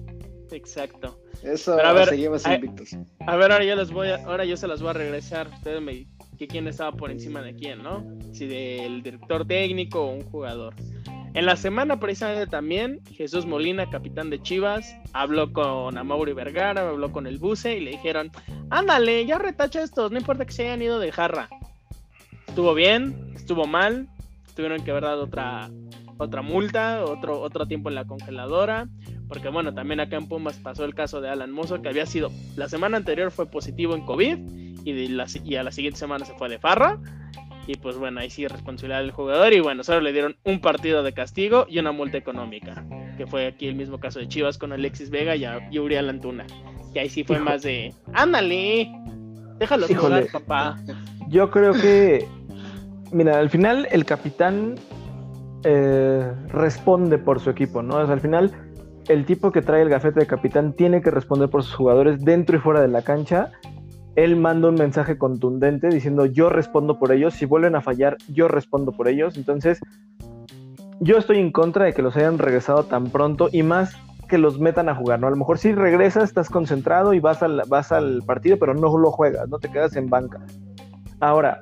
exacto. Eso Pero a ver, seguimos invictos. A ver, ahora yo les voy a, ahora yo se las voy a regresar. Ustedes me que quién estaba por encima de quién, ¿no? Si del director técnico o un jugador. En la semana precisamente también Jesús Molina, capitán de Chivas, habló con Amaury Vergara, habló con el Buce y le dijeron, ándale, ya retacha estos, no importa que se hayan ido de jarra. Estuvo bien, estuvo mal, tuvieron que haber dado otra, otra multa, otro, otro tiempo en la congeladora, porque bueno, también acá en Pumas pasó el caso de Alan Mozo, que había sido, la semana anterior fue positivo en COVID y, de la, y a la siguiente semana se fue de farra. Y pues bueno, ahí sí responsabilidad del jugador. Y bueno, solo le dieron un partido de castigo y una multa económica. Que fue aquí el mismo caso de Chivas con Alexis Vega y, a- y Uriel Antuna. Que ahí sí fue más de. ¡Ándale! Déjalo jugar, papá. Yo creo que, mira, al final el capitán eh, responde por su equipo, ¿no? O al final el tipo que trae el gafete de capitán tiene que responder por sus jugadores dentro y fuera de la cancha. Él manda un mensaje contundente diciendo yo respondo por ellos, si vuelven a fallar yo respondo por ellos. Entonces, yo estoy en contra de que los hayan regresado tan pronto y más que los metan a jugar, ¿no? A lo mejor si regresas, estás concentrado y vas al, vas al partido, pero no lo juegas, no te quedas en banca. Ahora,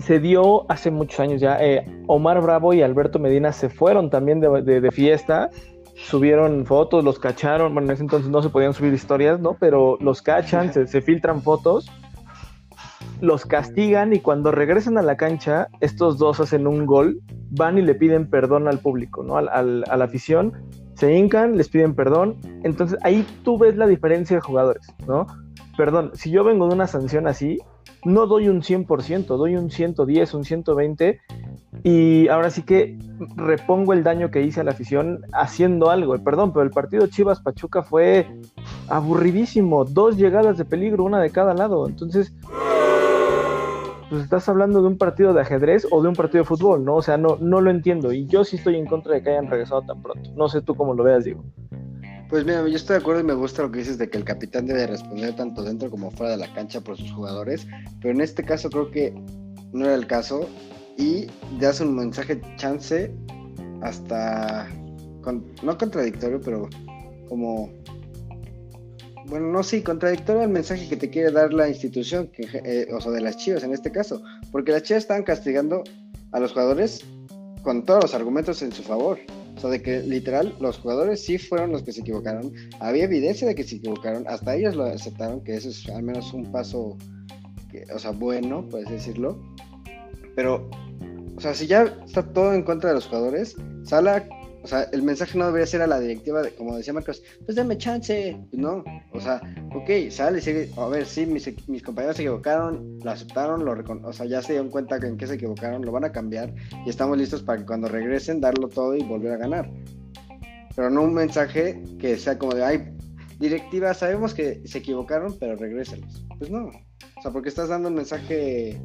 se dio hace muchos años ya, eh, Omar Bravo y Alberto Medina se fueron también de, de- de fiesta, subieron fotos, los cacharon, bueno, en ese entonces no se podían subir historias, ¿no? Pero los cachan, se, se filtran fotos, los castigan y cuando regresan a la cancha, estos dos hacen un gol, van y le piden perdón al público, ¿no? Al- al- a la afición, se hincan, les piden perdón, entonces ahí tú ves la diferencia de jugadores, ¿no? Perdón, si yo vengo de una sanción así, no doy un 100%, doy un 110, un 120 y ahora sí que repongo el daño que hice a la afición haciendo algo. Perdón, pero el partido Chivas Pachuca fue aburridísimo. Dos llegadas de peligro, una de cada lado. Entonces, pues estás hablando de un partido de ajedrez o de un partido de fútbol, ¿no? O sea, no, no lo entiendo. Y yo sí estoy en contra de que hayan regresado tan pronto. No sé tú cómo lo veas, digo. Pues mira, yo estoy de acuerdo y me gusta lo que dices de que el capitán debe responder tanto dentro como fuera de la cancha por sus jugadores, pero en este caso creo que no era el caso y das un mensaje chance hasta, no contradictorio, pero como, bueno, no sí, contradictorio al mensaje que te quiere dar la institución, que, eh, o sea, de las chivas en este caso, porque las chivas estaban castigando a los jugadores con todos los argumentos en su favor. O sea, de que literal los jugadores sí fueron los que se equivocaron. Había evidencia de que se equivocaron. Hasta ellos lo aceptaron, que eso es al menos un paso, o sea, bueno, puedes decirlo. Pero, o sea, si ya está todo en contra de los jugadores, Sala o sea, el mensaje no debería ser a la directiva, de, como decía Marcos, pues dame chance. No, o sea, ok, sale, sigue. A ver, sí, mis, mis compañeros se equivocaron, lo aceptaron, lo o sea, ya se dieron cuenta en qué se equivocaron, lo van a cambiar y estamos listos para que cuando regresen darlo todo y volver a ganar. Pero no un mensaje que sea como de, ay, directiva, sabemos que se equivocaron, pero regrésenlos. Pues no, o sea, porque estás dando un mensaje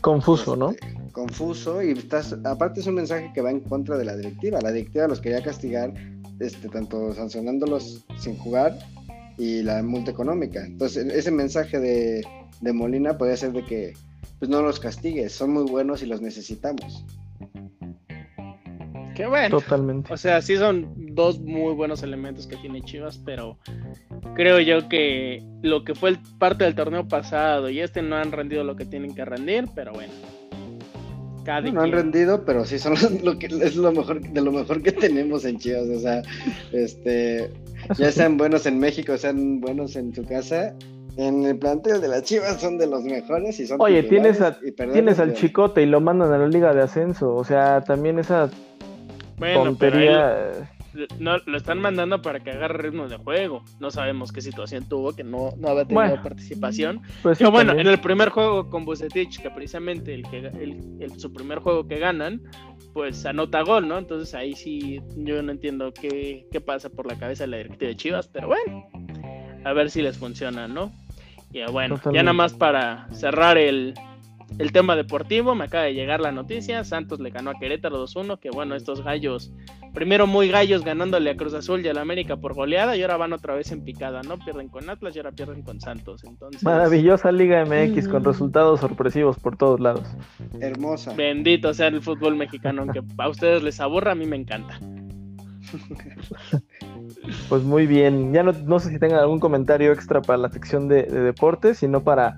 confuso, ¿no? Confuso y estás, aparte es un mensaje que va en contra de la directiva. La directiva los quería castigar, este, tanto sancionándolos sin jugar y la multa económica. Entonces, ese mensaje de, de Molina podría ser de que pues no los castigues, son muy buenos y los necesitamos. Qué bueno. Totalmente. O sea, sí son dos muy buenos elementos que tiene Chivas, pero creo yo que lo que fue el parte del torneo pasado y este no han rendido lo que tienen que rendir, pero bueno no, han rendido, pero sí son lo que es lo mejor de lo mejor que tenemos en Chivas, o sea, este ya sean buenos en México, sean buenos en su casa, en el planteo de las Chivas son de los mejores y son Oye, tienes tienes al Chicote y lo mandan a la Liga de Ascenso, o sea, también esa tontería no, lo están mandando para que agarre ritmo de juego. No sabemos qué situación tuvo, que no, no había tenido participación. Pues Pero bueno, en el primer juego con Bucetich, que precisamente el que el, su primer juego que ganan, pues anota gol, ¿no? Entonces ahí sí yo no entiendo qué, qué pasa por la cabeza de la directiva de Chivas, pero bueno, a ver si les funciona, ¿no? Y bueno, ya nada más para cerrar el, el tema deportivo, me acaba de llegar la noticia, Santos le ganó a Querétaro 2-1, que bueno, estos gallos, primero muy gallos ganándole a Cruz Azul y a la América por goleada y ahora van otra vez en picada, ¿no? Pierden con Atlas y ahora pierden con Santos, entonces... Maravillosa Liga MX con mm. resultados sorpresivos por todos lados. Hermosa. Bendito sea el fútbol mexicano, aunque a ustedes les aburra, a mí me encanta. Pues muy bien, ya no, sé si tengan algún comentario extra para la sección de deportes, sino para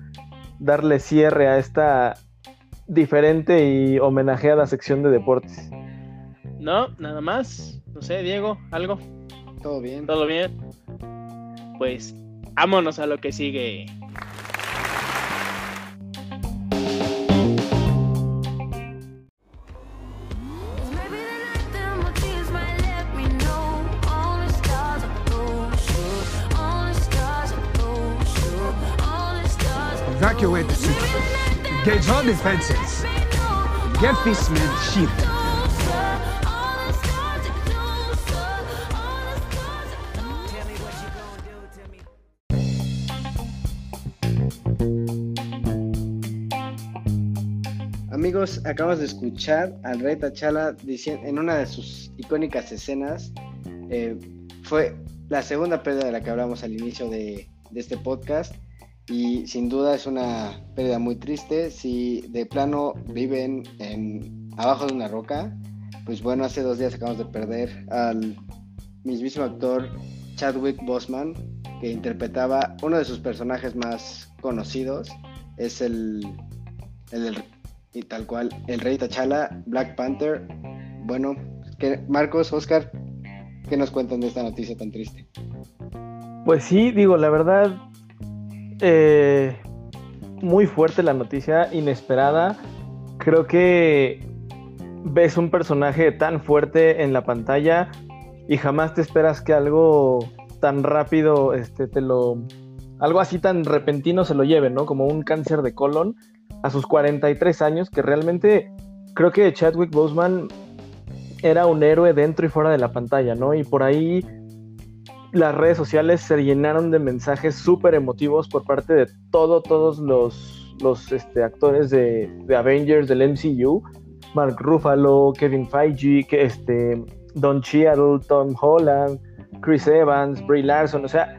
darle cierre a esta diferente y homenajeada sección de deportes. No, nada más. No sé, Diego, algo. Todo bien. Todo bien. Pues vámonos a lo que sigue. Engage all defenses. Get this man shielded. Amigos, acabamos de escuchar al rey Tachala diciendo en una de sus icónicas escenas. Eh, fue la segunda pérdida de la que hablamos al inicio de este podcast y sin duda es una pérdida muy triste. Si de plano viven en, abajo de una roca, pues bueno, hace dos días acabamos de perder al mismísimo actor Chadwick Boseman, que interpretaba uno de sus personajes más conocidos, es el, el, y tal cual, el rey T'Challa, Black Panther. Bueno, que, Marcos, Oscar, ¿qué nos cuentan de esta noticia tan triste? Pues sí, digo, la verdad, eh, muy fuerte la noticia, inesperada. Creo que ves un personaje tan fuerte en la pantalla y jamás te esperas que algo tan rápido este, te lo. algo así tan repentino se lo lleve, ¿no? Como un cáncer de colon a sus 43 años, que realmente creo que Chadwick Boseman era un héroe dentro y fuera de la pantalla, ¿no? Y por ahí las redes sociales se llenaron de mensajes súper emotivos por parte de todo, todos los, los este, actores de, de, Avengers, del MCU. Mark Ruffalo, Kevin Feige, este, Don Cheadle, Tom Holland, Chris Evans, Brie Larson, o sea,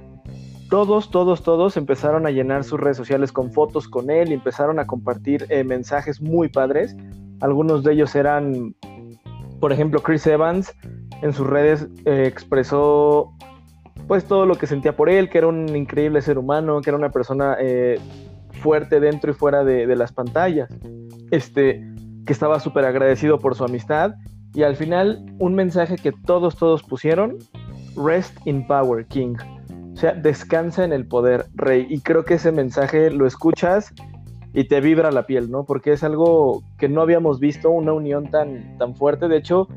todos, todos, todos empezaron a llenar sus redes sociales con fotos con él y empezaron a compartir eh, mensajes muy padres. Algunos de ellos eran, por ejemplo, Chris Evans en sus redes eh, expresó pues todo lo que sentía por él, que era un increíble ser humano, que era una persona eh, fuerte dentro y fuera de, de, las pantallas, este, que estaba súper agradecido por su amistad y al final un mensaje que todos, todos pusieron, Rest in Power, King. O sea, descansa en el poder, Rey. Y creo que ese mensaje lo escuchas y te vibra la piel, ¿no? Porque es algo que no habíamos visto, una unión tan, tan fuerte. De hecho,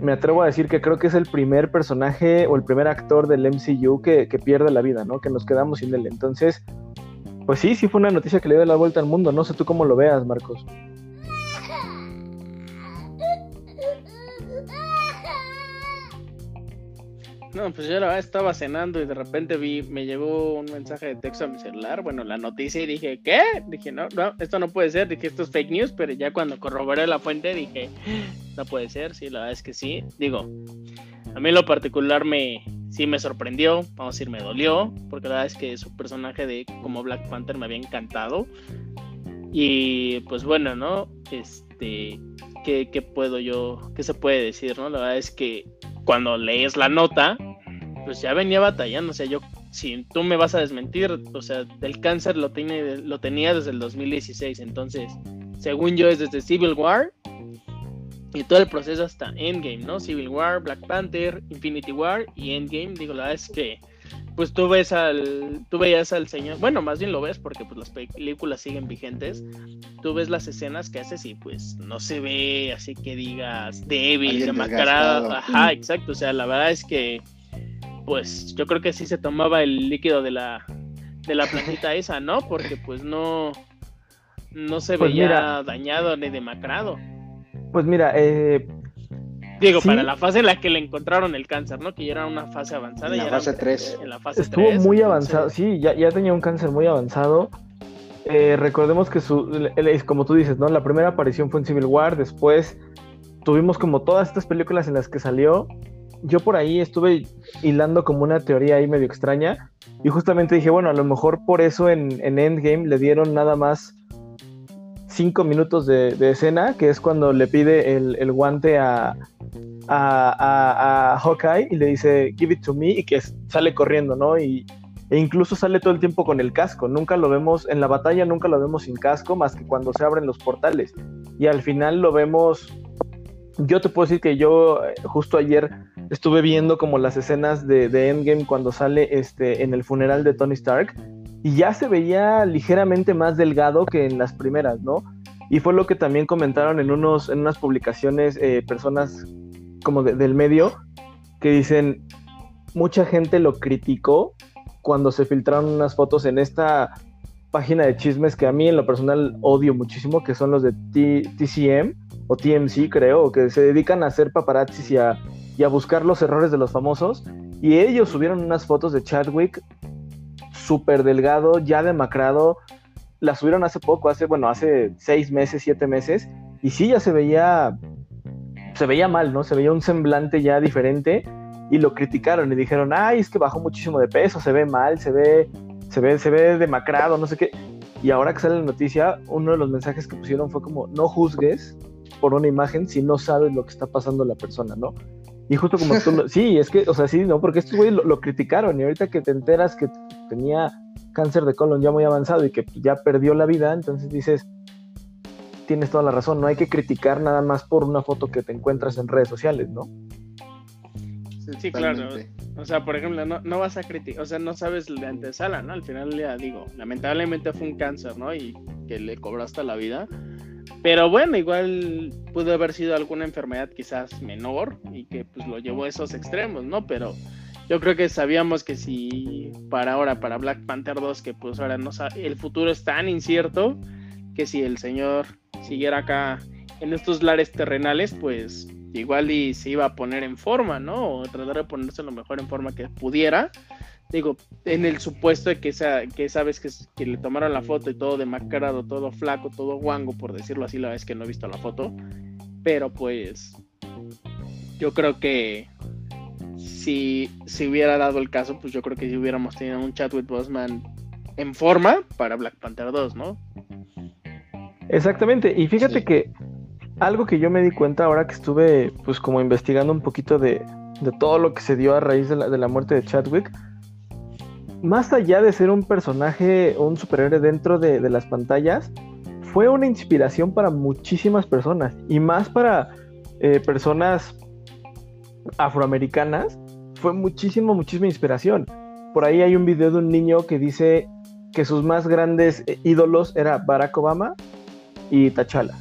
me atrevo a decir que creo que es el primer personaje o el primer actor del MCU que, que pierde la vida, ¿no? Que nos quedamos sin él. Entonces, pues sí, sí fue una noticia que le dio la vuelta al mundo. No sé tú cómo lo veas, Marcos. No, pues yo la verdad estaba cenando y de repente vi, me llegó un mensaje de texto a mi celular, bueno, la noticia y dije, ¿qué? Dije, no, no, esto no puede ser, dije, esto es fake news, pero ya cuando corroboré la fuente dije, no puede ser, sí, la verdad es que sí. Digo, a mí lo particular me, sí me sorprendió, vamos a decir, me dolió, porque la verdad es que su personaje de como Black Panther me había encantado. Y pues bueno, ¿no? Este, ¿qué, qué puedo yo, qué se puede decir, no? La verdad es que cuando lees la nota, pues ya venía batallando. O sea, yo, si tú me vas a desmentir, o sea, el cáncer lo, tiene, lo tenía desde el 2016. Entonces, según yo, es desde Civil War y todo el proceso hasta Endgame, ¿no? Civil War, Black Panther, Infinity War y Endgame. Digo, la verdad es que, pues tú ves al, tú veías al señor, bueno, más bien lo ves porque pues las películas siguen vigentes. Tú ves las escenas que haces y pues no se ve así que digas débil, demacrado. Ajá, exacto. O sea, la verdad es que, pues yo creo que sí se tomaba el líquido de la, de la plantita esa, ¿no? Porque pues no, no se Pues veía mira. dañado ni demacrado. Pues mira, eh, Digo, Sí. para la fase en la que le encontraron el cáncer, ¿no? Que ya era una fase avanzada. En la ya era- fase tres. En la fase estuvo muy entonces- avanzado, sí, ya, ya tenía un cáncer muy avanzado. Eh, recordemos que su, él es como tú dices, ¿no? La primera aparición fue en Civil War, después tuvimos como todas estas películas en las que salió. Yo por ahí estuve hilando como una teoría ahí medio extraña y justamente dije, bueno, a lo mejor por eso en, en Endgame le dieron nada más cinco minutos de, escena, que es cuando le pide el, guante a, Hawkeye y le dice, give it to me, y que sale corriendo, ¿no? Y, e incluso sale todo el tiempo con el casco. Nunca lo vemos, en la batalla nunca lo vemos sin casco, más que cuando se abren los portales. Y al final lo vemos. Yo te puedo decir que yo eh, justo ayer estuve viendo como las escenas de, de Endgame cuando sale este, en el funeral de Tony Stark. Y ya se veía ligeramente más delgado que en las primeras, ¿no? Y fue lo que también comentaron en, unos, en unas publicaciones eh, personas como de- del medio, que dicen, mucha gente lo criticó cuando se filtraron unas fotos en esta página de chismes que a mí en lo personal odio muchísimo, que son los de T- TCM o TMC creo, que se dedican a hacer paparazzis y a, y a buscar los errores de los famosos. Y ellos subieron unas fotos de Chadwick súper delgado, ya demacrado. La subieron hace poco, hace, bueno, hace seis meses, siete meses. Y sí, ya se veía, se veía mal, ¿no? Se veía un semblante ya diferente. Y lo criticaron y dijeron, ay, es que bajó muchísimo de peso, se ve mal, se ve, se ve, se ve demacrado, no sé qué. Y ahora que sale la noticia, uno de los mensajes que pusieron fue como, no juzgues por una imagen si no sabes lo que está pasando la persona, ¿no? Y justo como tú, lo- sí, es que, o sea, sí, ¿no? Porque estos güeyes lo, lo criticaron y ahorita que te enteras que tenía cáncer de colon ya muy avanzado y que ya perdió la vida, entonces dices, tienes toda la razón, no hay que criticar nada más por una foto que te encuentras en redes sociales, ¿no? Sí, claro. O sea, por ejemplo, no, no vas a criticar, o sea, no sabes de antesala, ¿no? Al final ya digo, lamentablemente fue un cáncer, ¿no? Y que le cobraste la vida. Pero bueno, igual pudo haber sido alguna enfermedad quizás menor y que pues lo llevó a esos extremos, ¿no? Pero yo creo que sabíamos que si para ahora, para Black Panther 2, que pues ahora no el futuro es tan incierto que si el señor siguiera acá en estos lares terrenales, pues igual y se iba a poner en forma, ¿no? O tratar de ponerse lo mejor en forma que pudiera. Digo, en el supuesto de que, sea, que sabes que, que le tomaron la foto y todo demacrado, todo flaco, todo guango, por decirlo así, la vez que no he visto la foto. Pero pues yo creo que si, si hubiera dado el caso, pues yo creo que si hubiéramos tenido un Chadwick Boseman en forma para Black Panther 2, ¿no? Exactamente, y fíjate Sí. que algo que yo me di cuenta ahora que estuve pues como investigando un poquito de, de todo lo que se dio a raíz de la, de la muerte de Chadwick, más allá de ser un personaje, un superhéroe dentro de, de las pantallas, fue una inspiración para muchísimas personas, y más para eh, personas afroamericanas, fue muchísimo, muchísima inspiración. Por ahí hay un video de un niño que dice que sus más grandes eh, ídolos era Barack Obama y T'Challa.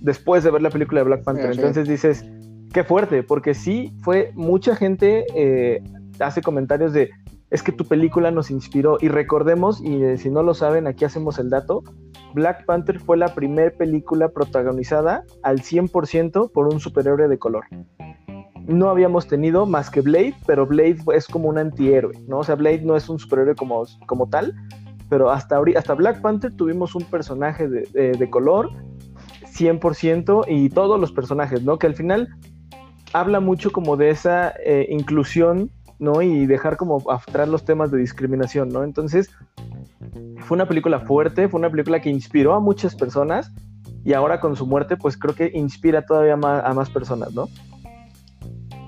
Después de ver la película de Black Panther. Sí. Entonces dices, qué fuerte, porque sí fue mucha gente eh, hace comentarios de es que tu película nos inspiró. Y recordemos, y eh, si no lo saben, aquí hacemos el dato. Black Panther fue la primera película protagonizada al 100% por un superhéroe de color. No habíamos tenido más que Blade, pero Blade es como un antihéroe, ¿no? O sea, Blade no es un superhéroe como, como tal, pero hasta, hasta Black Panther tuvimos un personaje de, de- de color 100% y todos los personajes, ¿no? Que al final habla mucho como de esa eh, inclusión, ¿no? Y dejar como atrás los temas de discriminación, ¿no? Entonces, fue una película fuerte, fue una película que inspiró a muchas personas y ahora con su muerte, pues creo que inspira todavía más a más personas, ¿no?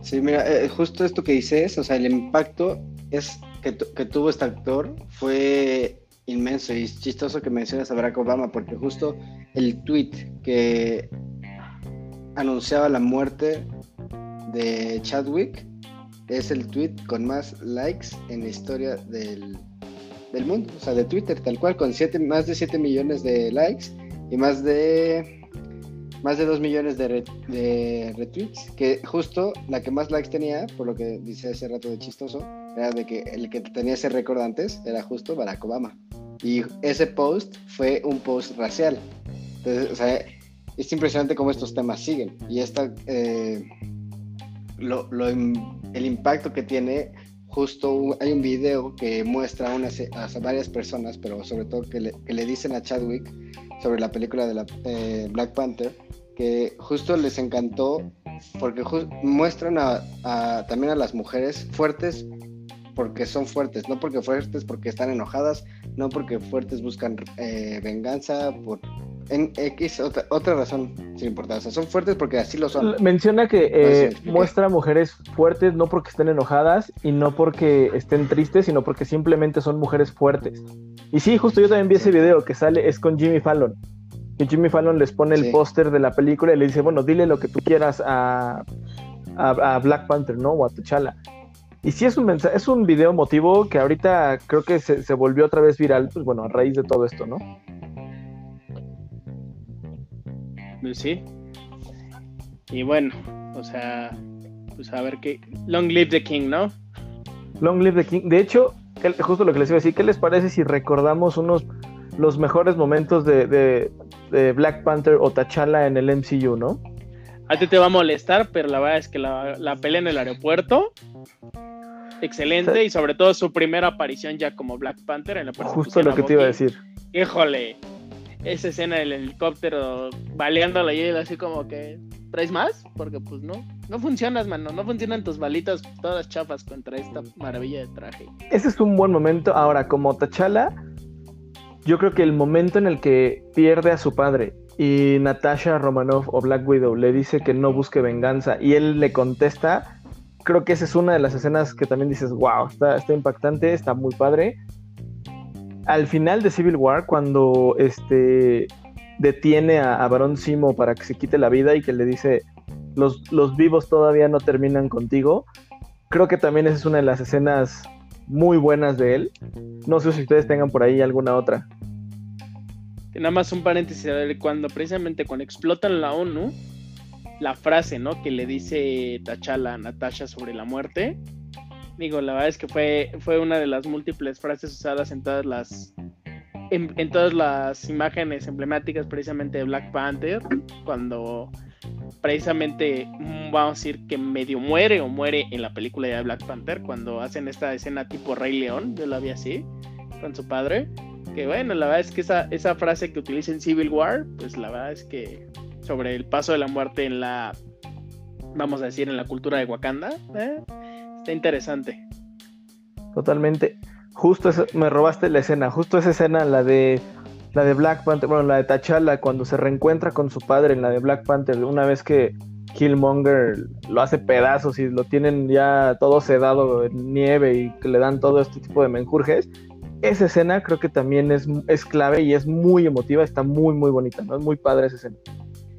Sí, mira, eh, justo esto que dices, o sea, el impacto es que, que tuvo este actor fue inmenso y es chistoso que menciones a Barack Obama porque justo el tweet que anunciaba la muerte de Chadwick es el tweet con más likes en la historia del, del mundo, o sea, de Twitter, tal cual, con siete, más de 7 millones de likes y más de más de 2 millones de, re- de retweets, que justo la que más likes tenía, por lo que dice hace rato de chistoso, era de que el que tenía ese récord antes era justo Barack Obama. Y ese post fue un post racial. Entonces, o sea, es impresionante cómo estos temas siguen. Y esta, eh, lo, lo el impacto que tiene, justo hay un video que muestra a, unas- a varias personas, pero sobre todo que le, que le dicen a Chadwick sobre la película de la, eh, Black Panther, que justo les encantó porque muestran a- también a las mujeres fuertes porque son fuertes, no porque fuertes porque están enojadas, no porque fuertes buscan eh, venganza, por en X otra, otra razón sin importancia, son fuertes porque así lo son. Menciona que No eh, muestra mujeres fuertes no porque estén enojadas y no porque estén tristes, sino porque simplemente son mujeres fuertes. Y sí, justo yo también vi ese video que sale, es con Jimmy Fallon. Que Jimmy Fallon les pone el Sí. póster de la película y le dice, bueno, dile lo que tú quieras a, a, a Black Panther, ¿no? O a T'Challa. Y sí es un mensaje, es un video motivo que ahorita creo que se, se volvió otra vez viral, pues bueno, a raíz de todo esto, ¿no? Pues sí. Y bueno, o sea, pues a ver qué. Long live the king, ¿no? Long Live the King. De hecho, ¿qué- justo lo que les iba a decir, ¿qué les parece si recordamos unos los mejores momentos de, de- de Black Panther o T'Challa en el MCU, ¿no? A ti te va a molestar, pero la verdad es que la, la pelea en el aeropuerto. Excelente, Sí. y sobre todo su primera aparición ya como Black Panther en la Justo lo que te iba a decir. Híjole, esa escena del helicóptero baleándolo y él así como que ¿traes más? Porque pues no, no funcionas, mano, no funcionan tus balitas todas chafas contra esta maravilla de traje. Ese es un buen momento. Ahora, como T'Challa, yo creo que el momento en el que pierde a su padre y Natasha Romanoff o Black Widow le dice que no busque venganza y él le contesta, creo que esa es una de las escenas que también dices, wow, está, está impactante, está muy padre. Al final de Civil War, cuando este detiene a, a Barón Simo para que se quite la vida y que le dice, los, los vivos todavía no terminan contigo, creo que también esa es una de las escenas muy buenas de él. No sé si ustedes tengan por ahí alguna otra. Nada más un paréntesis, cuando precisamente cuando explotan la ONU, la frase, ¿no? Que le dice T'Challa a Natasha sobre la muerte. Digo, la verdad es que fue, fue una de las múltiples frases usadas en todas las en, todas las imágenes emblemáticas precisamente de Black Panther, cuando precisamente, mm, vamos a decir que medio muere o muere en la película de Black Panther cuando hacen esta escena tipo Rey León, yo la vi así, con su padre. Que bueno, la verdad es que esa, esa frase que utiliza en Civil War, pues la verdad es que sobre el paso de la muerte en la, vamos a decir, en la cultura de Wakanda, eh, está interesante. Totalmente. Justo me robaste la escena, justo esa escena, la de la de Black Panther, bueno, la de T'Challa cuando se reencuentra con su padre en la de Black Panther, una vez que Killmonger lo hace pedazos y lo tienen ya todo sedado en nieve y que le dan todo este tipo de menjurjes. Esa escena creo que también es, es clave y es muy emotiva, está muy, muy bonita, ¿no? Es muy padre esa escena.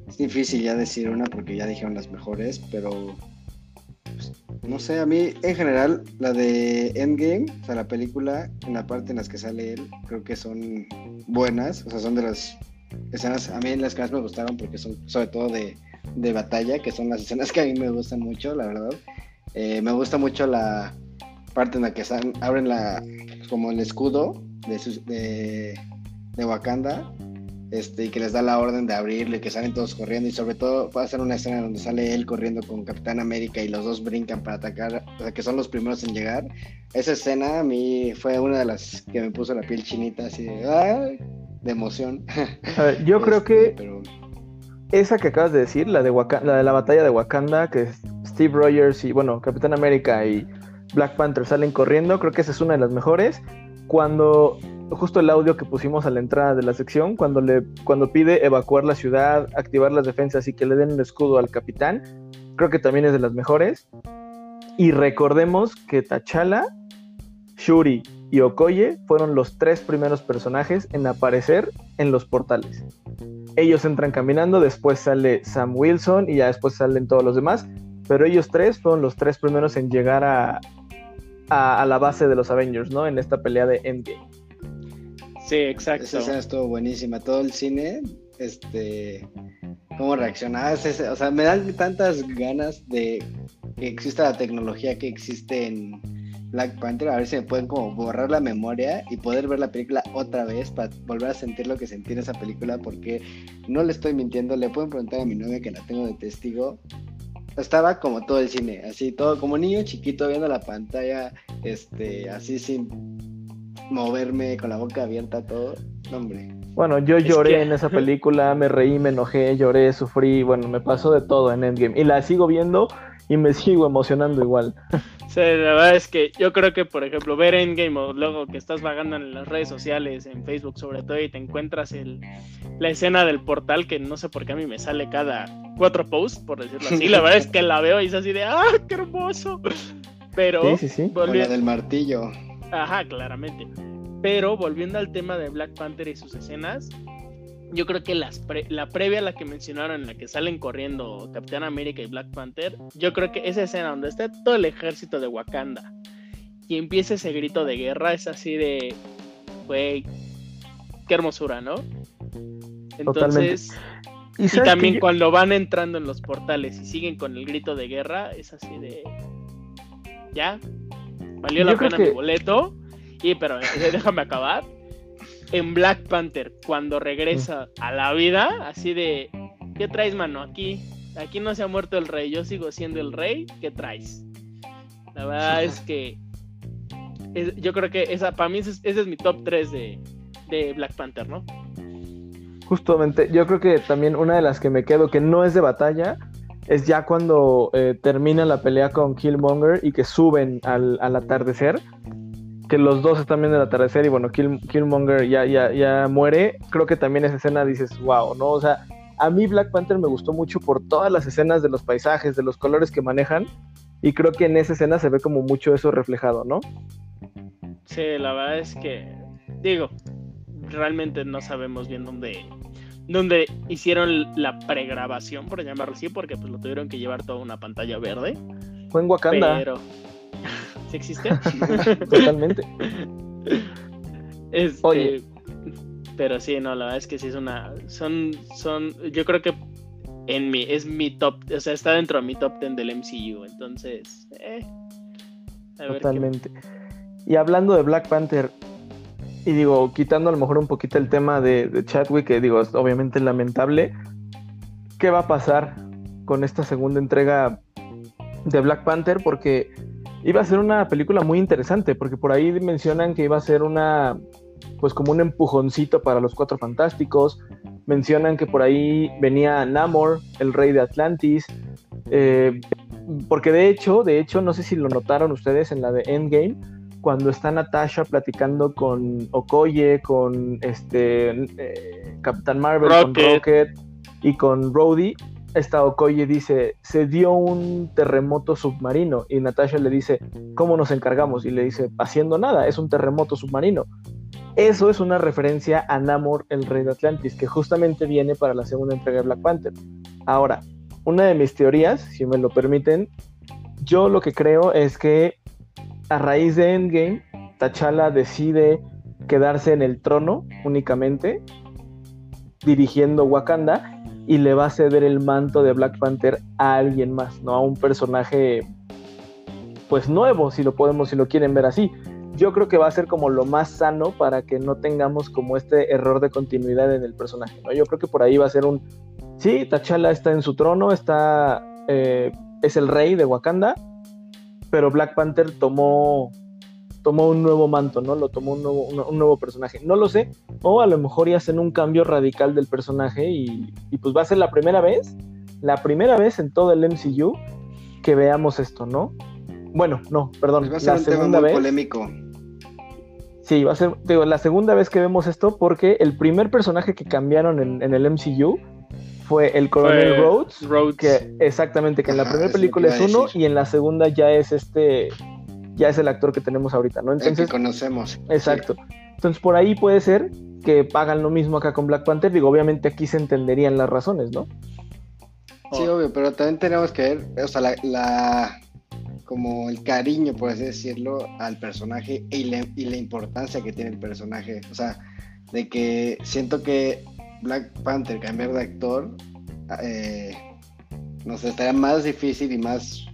Es difícil ya decir una porque ya dijeron las mejores, pero pues, no sé, a mí en general la de Endgame, o sea, la película, en la parte en las que sale él, creo que son buenas, o sea, son de las escenas, a mí las que más me gustaron porque son sobre todo de, de batalla, que son las escenas que a mí me gustan mucho, la verdad. Eh, me gusta mucho la parte en la que abren la como el escudo de, de, de Wakanda este, y que les da la orden de abrirlo y que salen todos corriendo y sobre todo va a ser una escena donde sale él corriendo con Capitán América y los dos brincan para atacar, o sea que son los primeros en llegar. Esa escena a mí fue una de las que me puso la piel chinita así de, de emoción. A ver, yo creo que esa que acabas de decir, la de, la de la batalla de Wakanda, que Steve Rogers y bueno, Capitán América y Black Panther salen corriendo, creo que esa es una de las mejores. Cuando justo el audio que pusimos a la entrada de la sección, cuando, le, cuando pide evacuar la ciudad, activar las defensas y que le den el escudo al capitán, creo que también es de las mejores. Y recordemos que T'Challa, Shuri y Okoye fueron los tres primeros personajes en aparecer en los portales. Ellos entran caminando, después sale Sam Wilson y ya después salen todos los demás, pero ellos tres fueron los tres primeros en llegar a, a, a la base de los Avengers, ¿no? En esta pelea de Endgame. Sí, exacto. Esa escena estuvo buenísima. Todo el cine, este, cómo reaccionaba. O sea, me dan tantas ganas de que exista la tecnología que existe en Black Panther. A ver si me pueden como borrar la memoria y poder ver la película otra vez para volver a sentir lo que sentí en esa película. Porque no le estoy mintiendo. Le pueden preguntar a mi novia que la tengo de testigo. Estaba como todo el cine, así todo como niño chiquito viendo la pantalla, este, así sin moverme con la boca abierta todo. hombre. Bueno, yo lloré en esa película, me reí, me enojé, lloré, sufrí, bueno, me pasó de todo en Endgame. Y la sigo viendo y me sigo emocionando igual. Sí, la verdad es que yo creo que, por ejemplo, ver Endgame o luego que estás vagando en las redes sociales, en Facebook sobre todo, y te encuentras el, la escena del portal que no sé por qué a mí me sale cada cuatro posts, por decirlo así. La verdad es que la veo y es así de, ¡ah, qué hermoso! Pero, sí, sí, sí. la del martillo. Ajá, claramente. Pero volviendo al tema de Black Panther y sus escenas, yo creo que las la previa a la que mencionaron, en la que salen corriendo Capitán América y Black Panther, yo creo que esa escena donde está todo el ejército de Wakanda y empieza ese grito de guerra es así de, güey, qué hermosura, ¿no? Entonces, y, también cuando van entrando en los portales y siguen con el grito de guerra, es así de, ya, valió la pena mi boleto. Y pero eh, déjame acabar. En Black Panther, cuando regresa a la vida, así de, ¿qué traes, mano? Aquí, aquí no se ha muerto el rey, yo sigo siendo el rey, ¿qué traes? La verdad es que yo creo que esa, para mí ese, es mi top 3 de, de Black Panther, ¿no? Justamente, yo creo que también una de las que me quedo, que no es de batalla, es ya cuando eh, termina la pelea con Killmonger y que suben al, al, atardecer, que los dos están viendo el atardecer y bueno, Killmonger ya, ya, ya muere, creo que también esa escena dices, wow, ¿no? O sea, a mí Black Panther me gustó mucho por todas las escenas de los paisajes, de los colores que manejan, y creo que en esa escena se ve como mucho eso reflejado, ¿no? Sí, la verdad es que, digo, realmente no sabemos bien dónde, dónde hicieron la pregrabación, por llamarlo así, porque pues lo tuvieron que llevar toda una pantalla verde. Fue en Wakanda. Pero, ¿Sí existe? Totalmente. Este, Oye. Pero sí, no, la verdad es que sí es una. Son. son Yo creo que en mi. Es mi top. O sea, está dentro de mi top 10 del MCU. Entonces. Eh, Totalmente. Y hablando de Black Panther. Y digo, quitando a lo mejor un poquito el tema de, de Chadwick, que digo, es obviamente lamentable. ¿Qué va a pasar con esta segunda entrega de Black Panther porque iba a ser una película muy interesante, porque por ahí mencionan que iba a ser una, pues como un empujoncito para los Cuatro Fantásticos, mencionan que por ahí venía Namor, el rey de Atlantis, eh, porque de hecho, de hecho, no sé si lo notaron ustedes en la de Endgame, cuando está Natasha platicando con Okoye, con este eh, Capitán Marvel, con Rocket y con Rhodey, esta Okoye dice, se dio un terremoto submarino y Natasha le dice, ¿cómo nos encargamos? Y le dice, haciendo nada, es un terremoto submarino. Eso es una referencia a Namor, el rey de Atlantis, que justamente viene para la segunda entrega de Black Panther. Ahora, una de mis teorías, si me lo permiten, yo lo que creo es que a raíz de Endgame, T'Challa decide quedarse en el trono únicamente, dirigiendo Wakanda, y le va a ceder el manto de Black Panther a alguien más, ¿no? A un personaje, pues nuevo, si lo podemos, si lo quieren ver así. Yo creo que va a ser como lo más sano para que no tengamos como este error de continuidad en el personaje, ¿no? Yo creo que por ahí va a ser un, sí, T'Challa está en su trono, está, eh, es el rey de Wakanda, pero Black Panther tomó tomó un nuevo manto, ¿no? Lo tomó un nuevo, un, nuevo personaje. No lo sé. O a lo mejor ya hacen un cambio radical del personaje y, pues va a ser la primera vez, la primera vez en todo el MCU que veamos esto, ¿no? Bueno, no, perdón. Pues va a ser la segunda vez. polémico. Sí, va a ser, digo, la segunda vez que vemos esto porque el primer personaje que cambiaron en, el MCU fue el Coronel Rhodes, que exactamente, que en la primera película es uno y en la segunda ya es este ya es el actor que tenemos ahorita, ¿no? Entonces, el que conocemos. Exacto. Entonces, por ahí puede ser que hagan lo mismo acá con Black Panther. Digo, obviamente aquí se entenderían las razones, ¿no? Sí, obvio, pero también tenemos que ver, o sea, la, como el cariño, por así decirlo, al personaje y la, y la importancia que tiene el personaje. O sea, de que siento que Black Panther cambiar de actor eh, nos estaría más difícil y más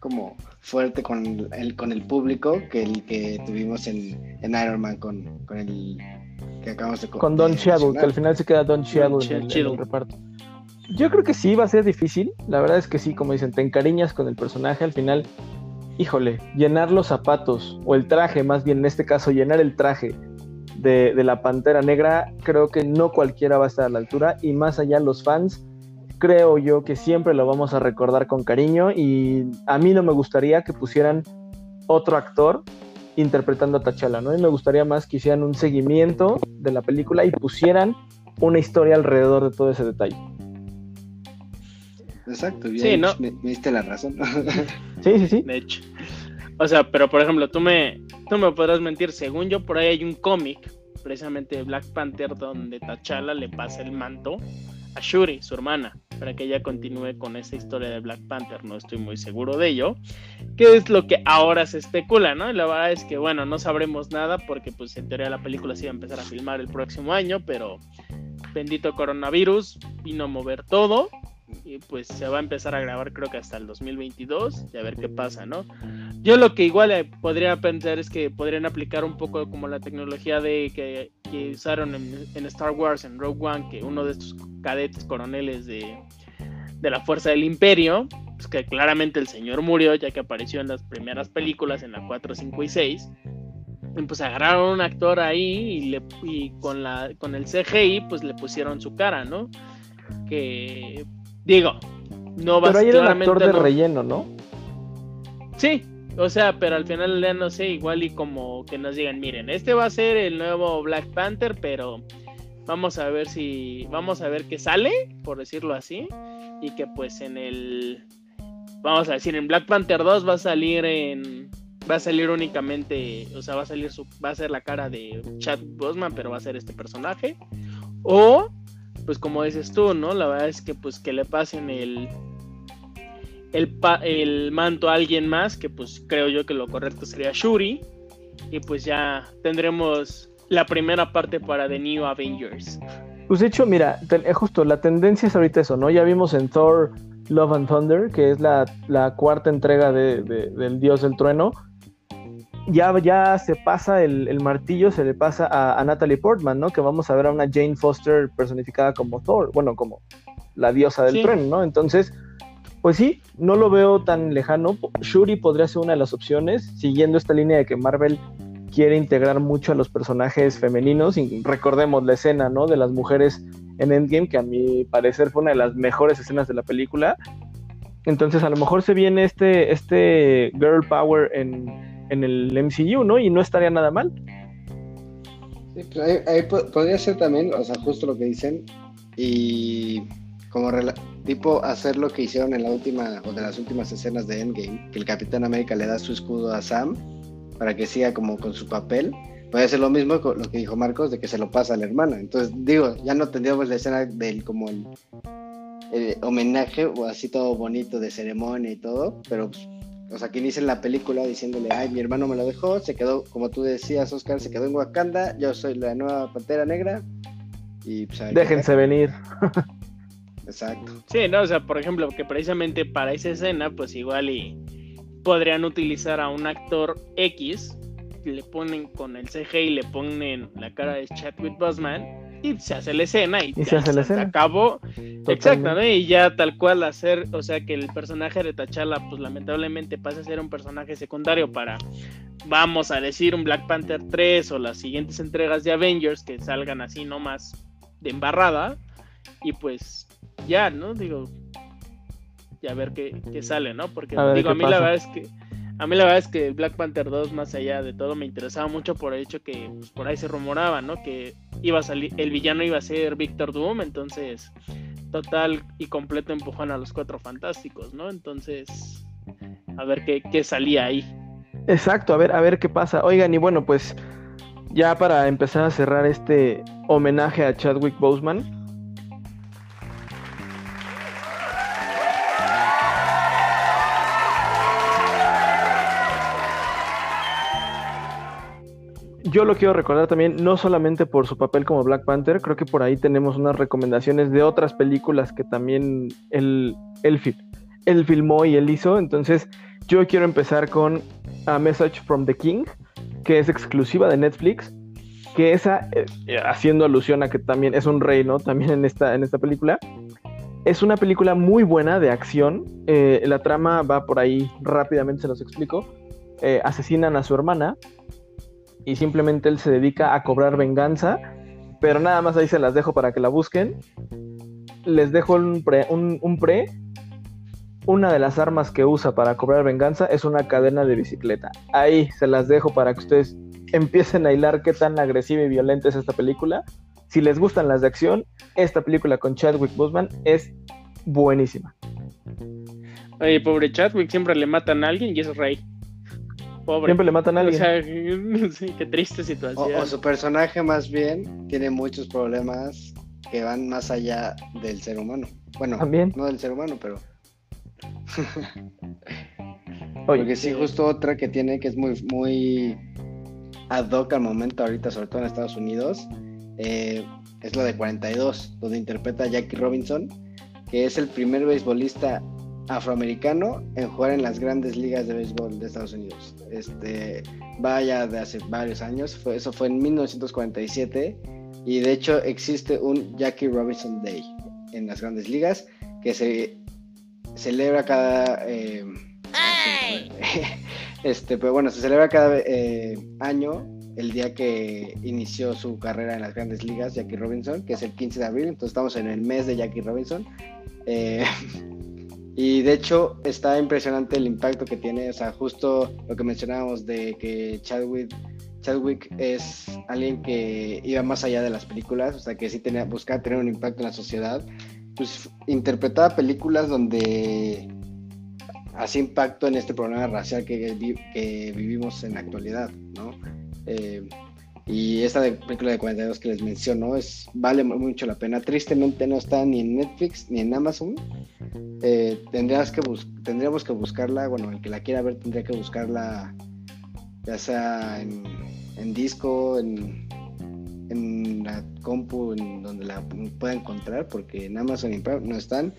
como fuerte con el, con el público que el que tuvimos en, en Iron Man con, con el que acabamos de Con Don Cheadle, que al final se queda Don Cheadle en, el reparto. Yo creo que sí va a ser difícil. La verdad es que sí, como dicen, te encariñas con el personaje. Al final, híjole, llenar los zapatos, o el traje, más bien en este caso, llenar el traje de, de la pantera negra, creo que no cualquiera va a estar a la altura. Y más allá, los fans creo yo que siempre lo vamos a recordar con cariño y a mí no me gustaría que pusieran otro actor interpretando a T'Challa, ¿no? Y me gustaría más que hicieran un seguimiento de la película y pusieran una historia alrededor de todo ese detalle. Exacto, bien, ¿no? me, diste la razón. sí, sí, sí. De hecho. O sea, pero por ejemplo, tú me, tú me podrás mentir, según yo, por ahí hay un cómic, precisamente de Black Panther, donde T'Challa le pasa el manto a Shuri, su hermana, para que ella continúe con esa historia de Black Panther. No estoy muy seguro de ello. ¿Qué es lo que ahora se especula, no? la verdad es que, bueno, no sabremos nada porque, pues, en teoría la película se iba a empezar a filmar el próximo año, pero bendito coronavirus vino a mover todo y pues se va a empezar a grabar creo que hasta el 2022 y a ver qué pasa, ¿no? Yo lo que igual eh, podría pensar es que podrían aplicar un poco como la tecnología de que, usaron en, Star Wars, en Rogue One, que uno de estos cadetes coroneles de, de la Fuerza del Imperio, pues que claramente el señor murió ya que apareció en las primeras películas, en la 4, 5 y 6. Y pues agarraron a un actor ahí y, le, y con, la, con el CGI pues le pusieron su cara, ¿no? Que Digo, no va a ser. Pero ahí era un actor de relleno, ¿no? Sí, o sea, pero al final ya no sé, igual y como que nos digan, miren, este va a ser el nuevo Black Panther, pero vamos a ver si, vamos a ver qué sale, por decirlo así, y que pues en el, vamos a decir, en Black Panther 2 va a salir en, va a salir únicamente, o sea, va a salir su, va a ser la cara de Chad Bosman, pero va a ser este personaje, o pues como dices tú, ¿no? La verdad es que pues que le pasen el, el, el manto a alguien más, que pues creo yo que lo correcto sería Shuri, y pues ya tendremos la primera parte para The New Avengers. Pues de hecho, mira, eh, justo la tendencia es ahorita eso, ¿no? Ya vimos en Thor Love and Thunder, que es la, cuarta entrega de, del Dios del Trueno, ya, ya se pasa el, martillo, se le pasa a, Natalie Portman, ¿no? Que vamos a ver a una Jane Foster personificada como Thor, bueno, como la diosa del tren, ¿no? Entonces, Pues sí, no lo veo tan lejano. Shuri podría ser una de las opciones, siguiendo esta línea de que Marvel quiere integrar mucho a los personajes femeninos. Y recordemos la escena, ¿no? De las mujeres en Endgame, que a mi parecer fue una de las mejores escenas de la película. Entonces, a lo mejor se viene este, este Girl Power en, en el MCU, ¿no? Y no estaría nada mal. Sí, pues ahí, podría ser también, o sea, justo lo que dicen, y como tipo hacer lo que hicieron en la última, o de las últimas escenas de Endgame, que el Capitán América le da su escudo a Sam para que siga como con su papel. Puede ser lo mismo con lo que dijo Marcos, de que se lo pasa a la hermana. Entonces, digo, ya no tendríamos la escena del como el, homenaje o así todo bonito de ceremonia y todo, pero pues, o sea, que en la película diciéndole, ay, mi hermano me lo dejó, se quedó, como tú decías, Oscar, se quedó en Wakanda, yo soy la nueva Pantera Negra. Y pues, Déjense venir. Exacto. Sí, no, o sea, por ejemplo, que precisamente para esa escena, pues igual y podrían utilizar a un actor X, le ponen con el CG y le ponen la cara de Chadwick Boseman y se hace la escena y, se hace la escena. acabó. Exacto, ¿no? Y ya tal cual hacer, o sea, que el personaje de T'Challa, pues lamentablemente pasa a ser un personaje secundario para, vamos a decir, un Black Panther 3 o las siguientes entregas de Avengers que salgan así nomás de embarrada. Y pues ya, ¿no? Digo, y a ver qué, sale, ¿no? Porque digo, a mí la verdad es que a mí la verdad es que Black Panther 2, más allá de todo, me interesaba mucho por el hecho que pues, por ahí se rumoraba, ¿no? Que iba a salir, el villano iba a ser Victor Doom, entonces total y completo empujón a los cuatro fantásticos, ¿no? Entonces, a ver qué, qué salía ahí. Exacto, a ver, a ver qué pasa. Oigan, y bueno, pues ya para empezar a cerrar este homenaje a Chadwick Boseman, yo lo quiero recordar también, no solamente por su papel como Black Panther, creo que por ahí tenemos unas recomendaciones de otras películas que también él, filmó y él hizo. Entonces, yo quiero empezar con A Message from the King, que es exclusiva de Netflix, que esa, eh, haciendo alusión a que también es un rey, ¿no? También en esta, en esta película. Es una película muy buena de acción. Eh, la trama va por ahí rápidamente, se los explico. Eh, asesinan a su hermana y simplemente él se dedica a cobrar venganza, pero nada más ahí se las dejo para que la busquen. Les dejo un pre, un, pre. Una de las armas que usa para cobrar venganza es una cadena de bicicleta. Ahí se las dejo para que ustedes empiecen a hilar qué tan agresiva y violenta es esta película. Si les gustan las de acción, esta película con Chadwick Boseman es buenísima. Oye, pobre Chadwick, siempre le matan a alguien y es rey. Siempre le matan a alguien. O sea, qué triste situación. O, su personaje más bien tiene muchos problemas que van más allá del ser humano. Bueno, ¿También? no del ser humano, pero... Porque sí, justo otra que tiene que es muy, muy ad hoc al momento ahorita, sobre todo en Estados Unidos, eh, es la de 42, donde interpreta a Jackie Robinson, que es el primer beisbolista afroamericano en jugar en las grandes ligas de béisbol de Estados Unidos. Este, vaya de hace varios años, fue, eso fue en 1947 y de hecho existe un Jackie Robinson Day en las grandes ligas que se celebra cada... Eh, este, pero bueno, se celebra cada eh, año el día que inició su carrera en las grandes ligas, Jackie Robinson, que es el 15 de abril, entonces estamos en el mes de Jackie Robinson. Eh, Y de hecho está impresionante el impacto que tiene, o sea, justo lo que mencionábamos de que Chadwick, Chadwick es alguien que iba más allá de las películas, o sea, que sí tenía, buscaba tener un impacto en la sociedad, pues interpretaba películas donde hacía impacto en este problema racial que, que vivimos en la actualidad, ¿no? Eh, y esta película de 42 que les menciono es, vale mucho la pena. Tristemente no está ni en Netflix ni en Amazon. Eh, tendrías que tendríamos que buscarla, bueno, el que la quiera ver tendría que buscarla ya sea en, disco, en, en, la compu, en donde la pueda encontrar, porque en Amazon no están.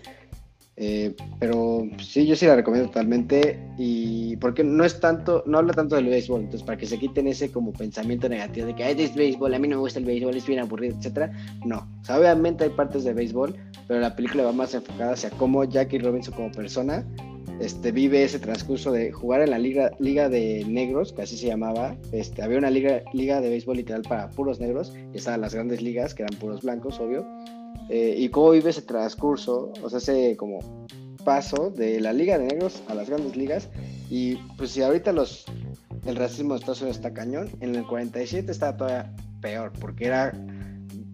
Eh, pero sí, yo sí la recomiendo totalmente y porque no es tanto, no habla tanto del béisbol, entonces para que se quiten ese como pensamiento negativo de que es béisbol, a mí no me gusta el béisbol, es bien aburrido, etcétera. No, o sea, obviamente hay partes de béisbol, pero la película va más enfocada hacia cómo Jackie Robinson como persona este, vive ese transcurso de jugar en la liga, liga de negros, que así se llamaba. Este, había una liga, liga de béisbol literal para puros negros, y estaban las grandes ligas, que eran puros blancos, obvio. Eh, y cómo vive ese transcurso, o sea, ese como paso de la liga de negros a las grandes ligas. Y pues si ahorita los el racismo de Estados Unidos está cañón, en el 47 estaba todavía peor, porque era,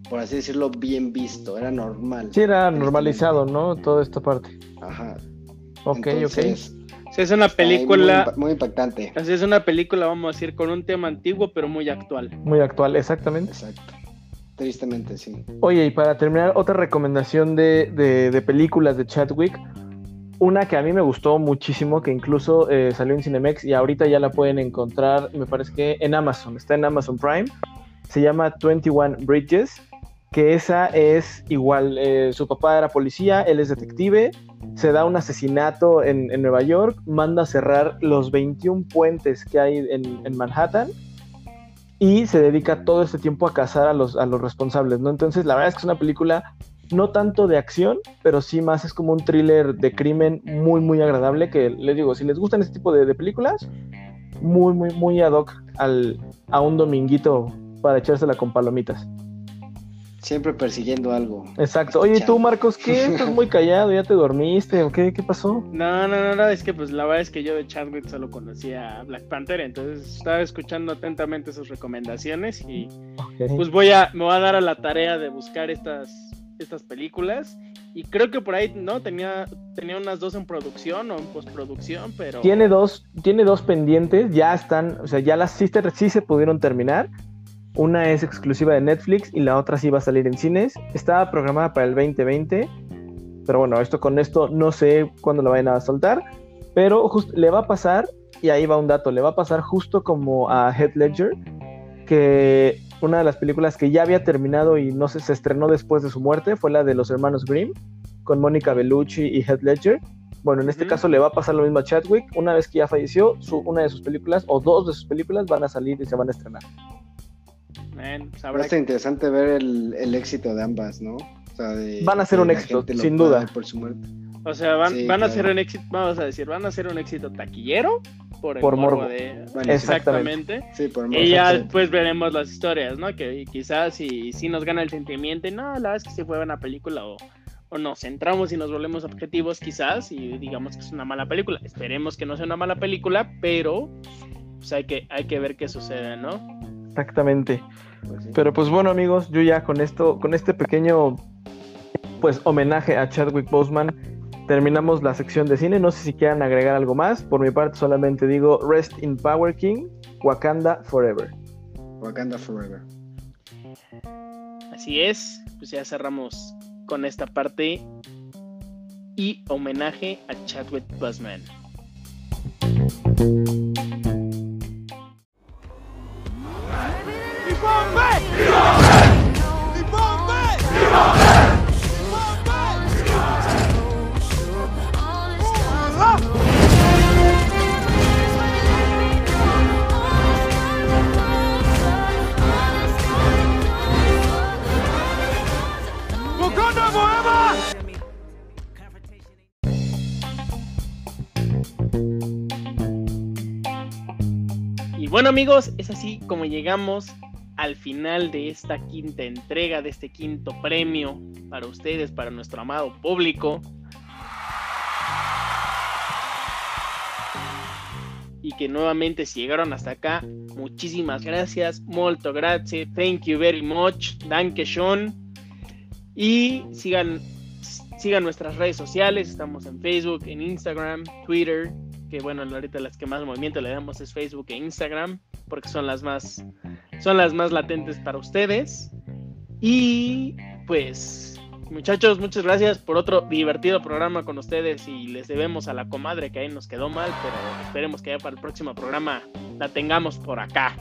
por así decirlo, bien visto, era normal. Sí, era normalizado, ¿no? Toda esta parte. Ajá. Ok, Entonces, ok. Sí, es una película, Muy, muy impactante. así es una película, vamos a decir, con un tema antiguo, pero muy actual. Muy actual, exactamente. Exacto. Tristemente, sí. Oye, y para terminar, otra recomendación de, de- películas de Chadwick. Una que a mí me gustó muchísimo, que incluso eh, salió en Cinemex y ahorita ya la pueden encontrar, me parece que en Amazon, está en Amazon Prime. Se llama 21 Bridges, que esa es igual, eh, su papá era policía, él es detective, se da un asesinato en, en Nueva York, manda a cerrar los 21 puentes que hay en, en Manhattan y se dedica todo este tiempo a cazar a los, a los responsables, ¿no? Entonces, la verdad es que es una película no tanto de acción, pero sí más es como un thriller de crimen muy, muy agradable, que les digo, si les gustan este tipo de, de películas, muy, muy, muy ad hoc al, a un dominguito para echársela con palomitas. Siempre persiguiendo algo. Exacto. Oye, ¿y tú, Marcos, ¿qué? Estás muy callado, ¿ya te dormiste o qué? ¿Qué pasó? No, no, no, no, es que pues la verdad es que yo de Chadwick solo conocía a Black Panther, entonces estaba escuchando atentamente sus recomendaciones y pues voy a, me voy a dar a la tarea de buscar estas, estas películas y creo que por ahí, ¿no? Tenía, tenía unas dos en producción o en postproducción, pero... Tiene dos, tiene dos pendientes, ya están, o sea, ya las sí, sí se pudieron terminar. Una es exclusiva de Netflix y la otra sí va a salir en cines. Estaba programada para el 2020, pero bueno, esto con esto no sé cuándo la vayan a soltar, pero just- le va a pasar, y ahí va un dato, le va a pasar justo como a Heath Ledger, que una de las películas que ya había terminado y no se, se estrenó después de su muerte fue la de los hermanos Grimm, con Mónica Bellucci y Heath Ledger. Bueno, en este caso le va a pasar lo mismo a Chadwick. Una vez que ya falleció, su, una de sus películas o dos de sus películas van a salir y se van a estrenar. Man, a ser interesante ver el, el éxito de ambas, ¿no? O sea, de- Van a ser que un éxito, sin duda. Por su muerte. O sea, van, Sí, van a ser un éxito, vamos a decir, van a ser un éxito taquillero por el Por morbo morbo. de... Bueno, Exactamente. Exactamente. Sí, por Y ya después veremos las historias, ¿no? Que quizás si, si nos gana el sentimiento, y no, la verdad es que sí fue buena película, o, o nos centramos y nos volvemos objetivos quizás, y digamos que es una mala película. Esperemos que no sea una mala película, pero pues hay que, hay que ver qué sucede, ¿no? Exactamente. Pues sí. Pero pues bueno, amigos, yo ya con esto, con este pequeño pues homenaje a Chadwick Boseman, terminamos la sección de cine. No sé si quieran agregar algo más. Por mi parte, solamente digo Rest in Power King, Wakanda Forever. Wakanda Forever. Así es, pues ya cerramos con esta parte y homenaje a Chadwick Boseman. Bueno amigos, es así como llegamos al final de esta quinta entrega, de este quinto premio para ustedes, para nuestro amado público. Y que nuevamente si llegaron hasta acá, muchísimas gracias, molto grazie, thank you very much, danke schön. Y sigan, sigan nuestras redes sociales, estamos en Facebook, en Instagram, Twitter, que bueno, ahorita las que más movimiento le damos es Facebook e Instagram, porque son las más, son las más latentes para ustedes. Y pues, muchachos, muchas gracias por otro divertido programa con ustedes y les debemos a la comadre que ahí nos quedó mal, pero esperemos que ya para el próximo programa la tengamos por acá.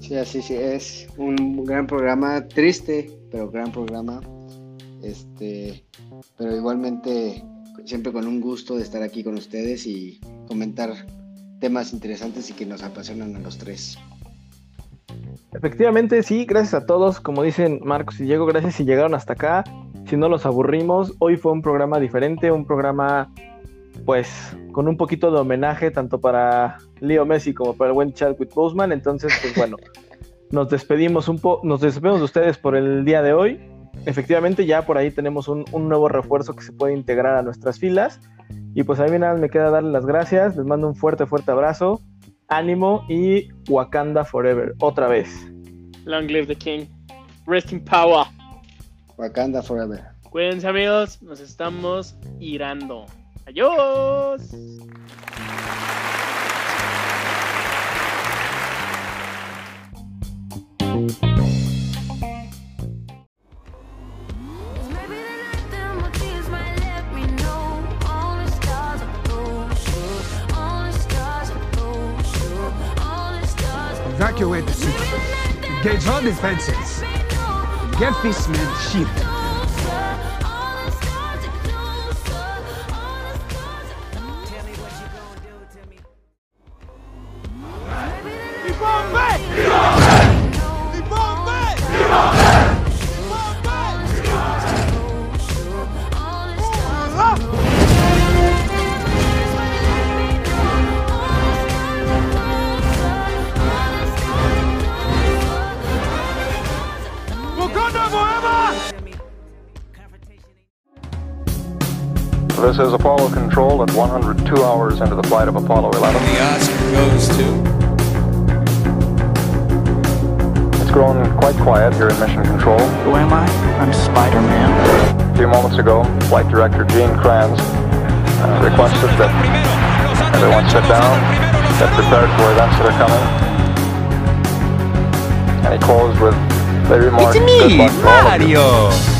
Sí, así sí, es un gran programa, triste, pero gran programa. Este, pero igualmente siempre con un gusto de estar aquí con ustedes y comentar temas interesantes y que nos apasionan a los tres. Efectivamente, sí, gracias a todos. Como dicen Marcos y Diego, gracias si llegaron hasta acá. Si no los aburrimos, hoy fue un programa diferente, un programa pues con un poquito de homenaje tanto para Leo Messi como para el buen Chadwick Boseman. Entonces, pues bueno, nos despedimos un poco, nos despedimos de ustedes por el día de hoy. Efectivamente, ya por ahí tenemos un, un, nuevo refuerzo que se puede integrar a nuestras filas. Y pues a mí nada me queda darles las gracias. Les mando un fuerte, fuerte abrazo. Ánimo y Wakanda Forever, otra vez. Long live the King. Rest in power. Wakanda Forever. Cuídense amigos, nos estamos irando. Adiós. Evacuate the city. Engage all defenses. Get this man is Apollo Control at 102 hours into the flight of Apollo 11. The Oscar goes to. It's grown quite quiet here in Mission Control. Who am I? I'm Spider Man. A few moments ago, Flight Director Gene Kranz uh, requested that everyone sit down, get prepared for events that are coming. And he closed with the remark, It's me, luck all of you." Mario.